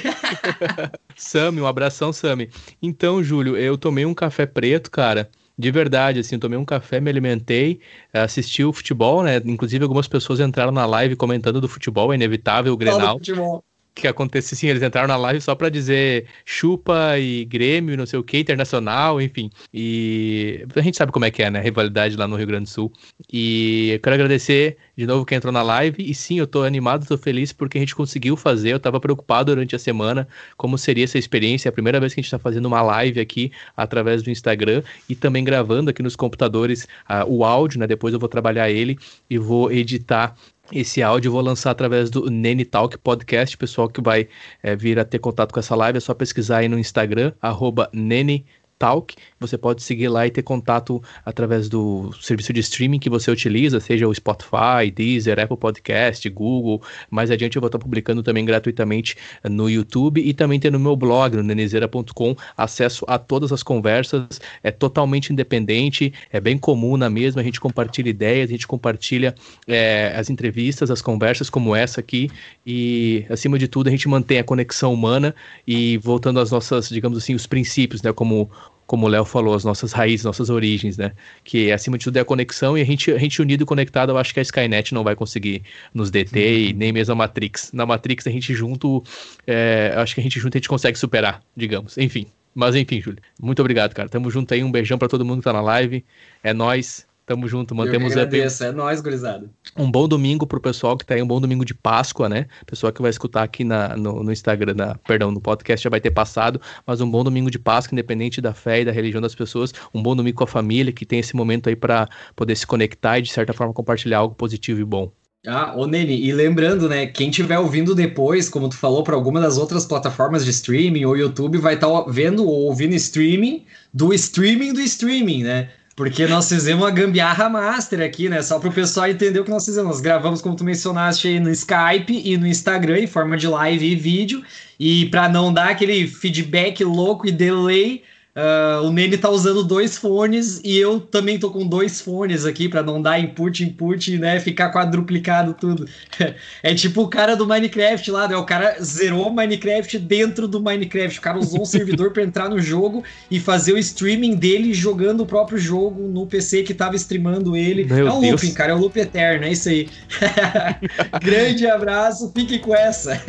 Sami, um abração, Sami. Então, Júlio, eu tomei um café preto, cara de verdade, assim, tomei um café, me alimentei, assisti o futebol, né? Inclusive algumas pessoas entraram na live comentando do futebol, é inevitável o Grenal. Futebol que acontece assim, eles entraram na live só para dizer chupa e Grêmio, não sei o que, internacional, enfim. E a gente sabe como é que é, né? Rivalidade lá no Rio Grande do Sul. E eu quero agradecer de novo quem entrou na live. E sim, eu tô animado, tô feliz porque a gente conseguiu fazer. Eu tava preocupado durante a semana como seria essa experiência. É a primeira vez que a gente tá fazendo uma live aqui através do Instagram e também gravando aqui nos computadores uh, o áudio, né? Depois eu vou trabalhar ele e vou editar esse áudio eu vou lançar através do Nene Talk Podcast. Pessoal que vai é, vir a ter contato com essa live, é só pesquisar aí no Instagram, arroba Nene Talk. Você pode seguir lá e ter contato através do serviço de streaming que você utiliza, seja o Spotify, Deezer, Apple Podcast, Google. Mais adiante eu vou estar publicando também gratuitamente no YouTube e também tem no meu blog, no nenezeira.com, acesso a todas as conversas. É totalmente independente, é bem comum na mesma. A gente compartilha ideias, a gente compartilha é, as entrevistas, as conversas como essa aqui e, acima de tudo, a gente mantém a conexão humana e voltando às nossas, digamos assim, os princípios, né? Como como o Léo falou, as nossas raízes, nossas origens, né? Que acima de tudo é a conexão e a gente, a gente unido e conectado, eu acho que a Skynet não vai conseguir nos deter uhum. e nem mesmo a Matrix. Na Matrix a gente junto, é, acho que a gente junto a gente consegue superar, digamos. Enfim. Mas enfim, Júlio. Muito obrigado, cara. Tamo junto aí. Um beijão para todo mundo que tá na live. É nós. Tamo junto, mantemos Eu agradeço, é nóis, gurizada. Um bom domingo pro pessoal que tá aí, um bom domingo de Páscoa, né? Pessoal que vai escutar aqui na, no, no Instagram, na, perdão, no podcast já vai ter passado, mas um bom domingo de Páscoa, independente da fé e da religião das pessoas, um bom domingo com a família, que tem esse momento aí para poder se conectar e de certa forma compartilhar algo positivo e bom. Ah, ô Nene, e lembrando, né, quem estiver ouvindo depois, como tu falou, para alguma das outras plataformas de streaming ou YouTube, vai estar tá vendo ou ouvindo streaming do streaming do streaming, né? Porque nós fizemos uma gambiarra master aqui, né? Só para o pessoal entender o que nós fizemos. Nós gravamos, como tu mencionaste aí, no Skype e no Instagram, em forma de live e vídeo. E para não dar aquele feedback louco e delay, Uh, o Nene tá usando dois fones e eu também tô com dois fones aqui para não dar input, input, né? Ficar quadruplicado tudo. é tipo o cara do Minecraft lá, né? O cara zerou Minecraft dentro do Minecraft. O cara usou um servidor para entrar no jogo e fazer o streaming dele jogando o próprio jogo no PC que tava streamando ele. Meu é um Deus. looping, cara, é um loop eterno, é isso aí. Grande abraço, fique com essa.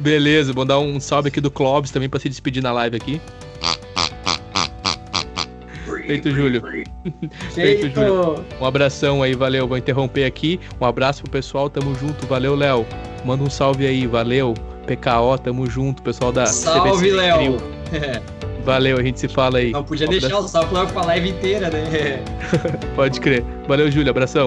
Beleza, vou dar um salve aqui do Clóvis também para se despedir na live aqui. Feito, Júlio. Feito, Júlio. Um abração aí, valeu. Vou interromper aqui. Um abraço pro pessoal, tamo junto. Valeu, Léo. Manda um salve aí, valeu. PKO, tamo junto, pessoal da Salve, Léo. Valeu, a gente se fala aí. Não podia um deixar o salve pra live inteira, né? Pode crer. Valeu, Júlio. Abração.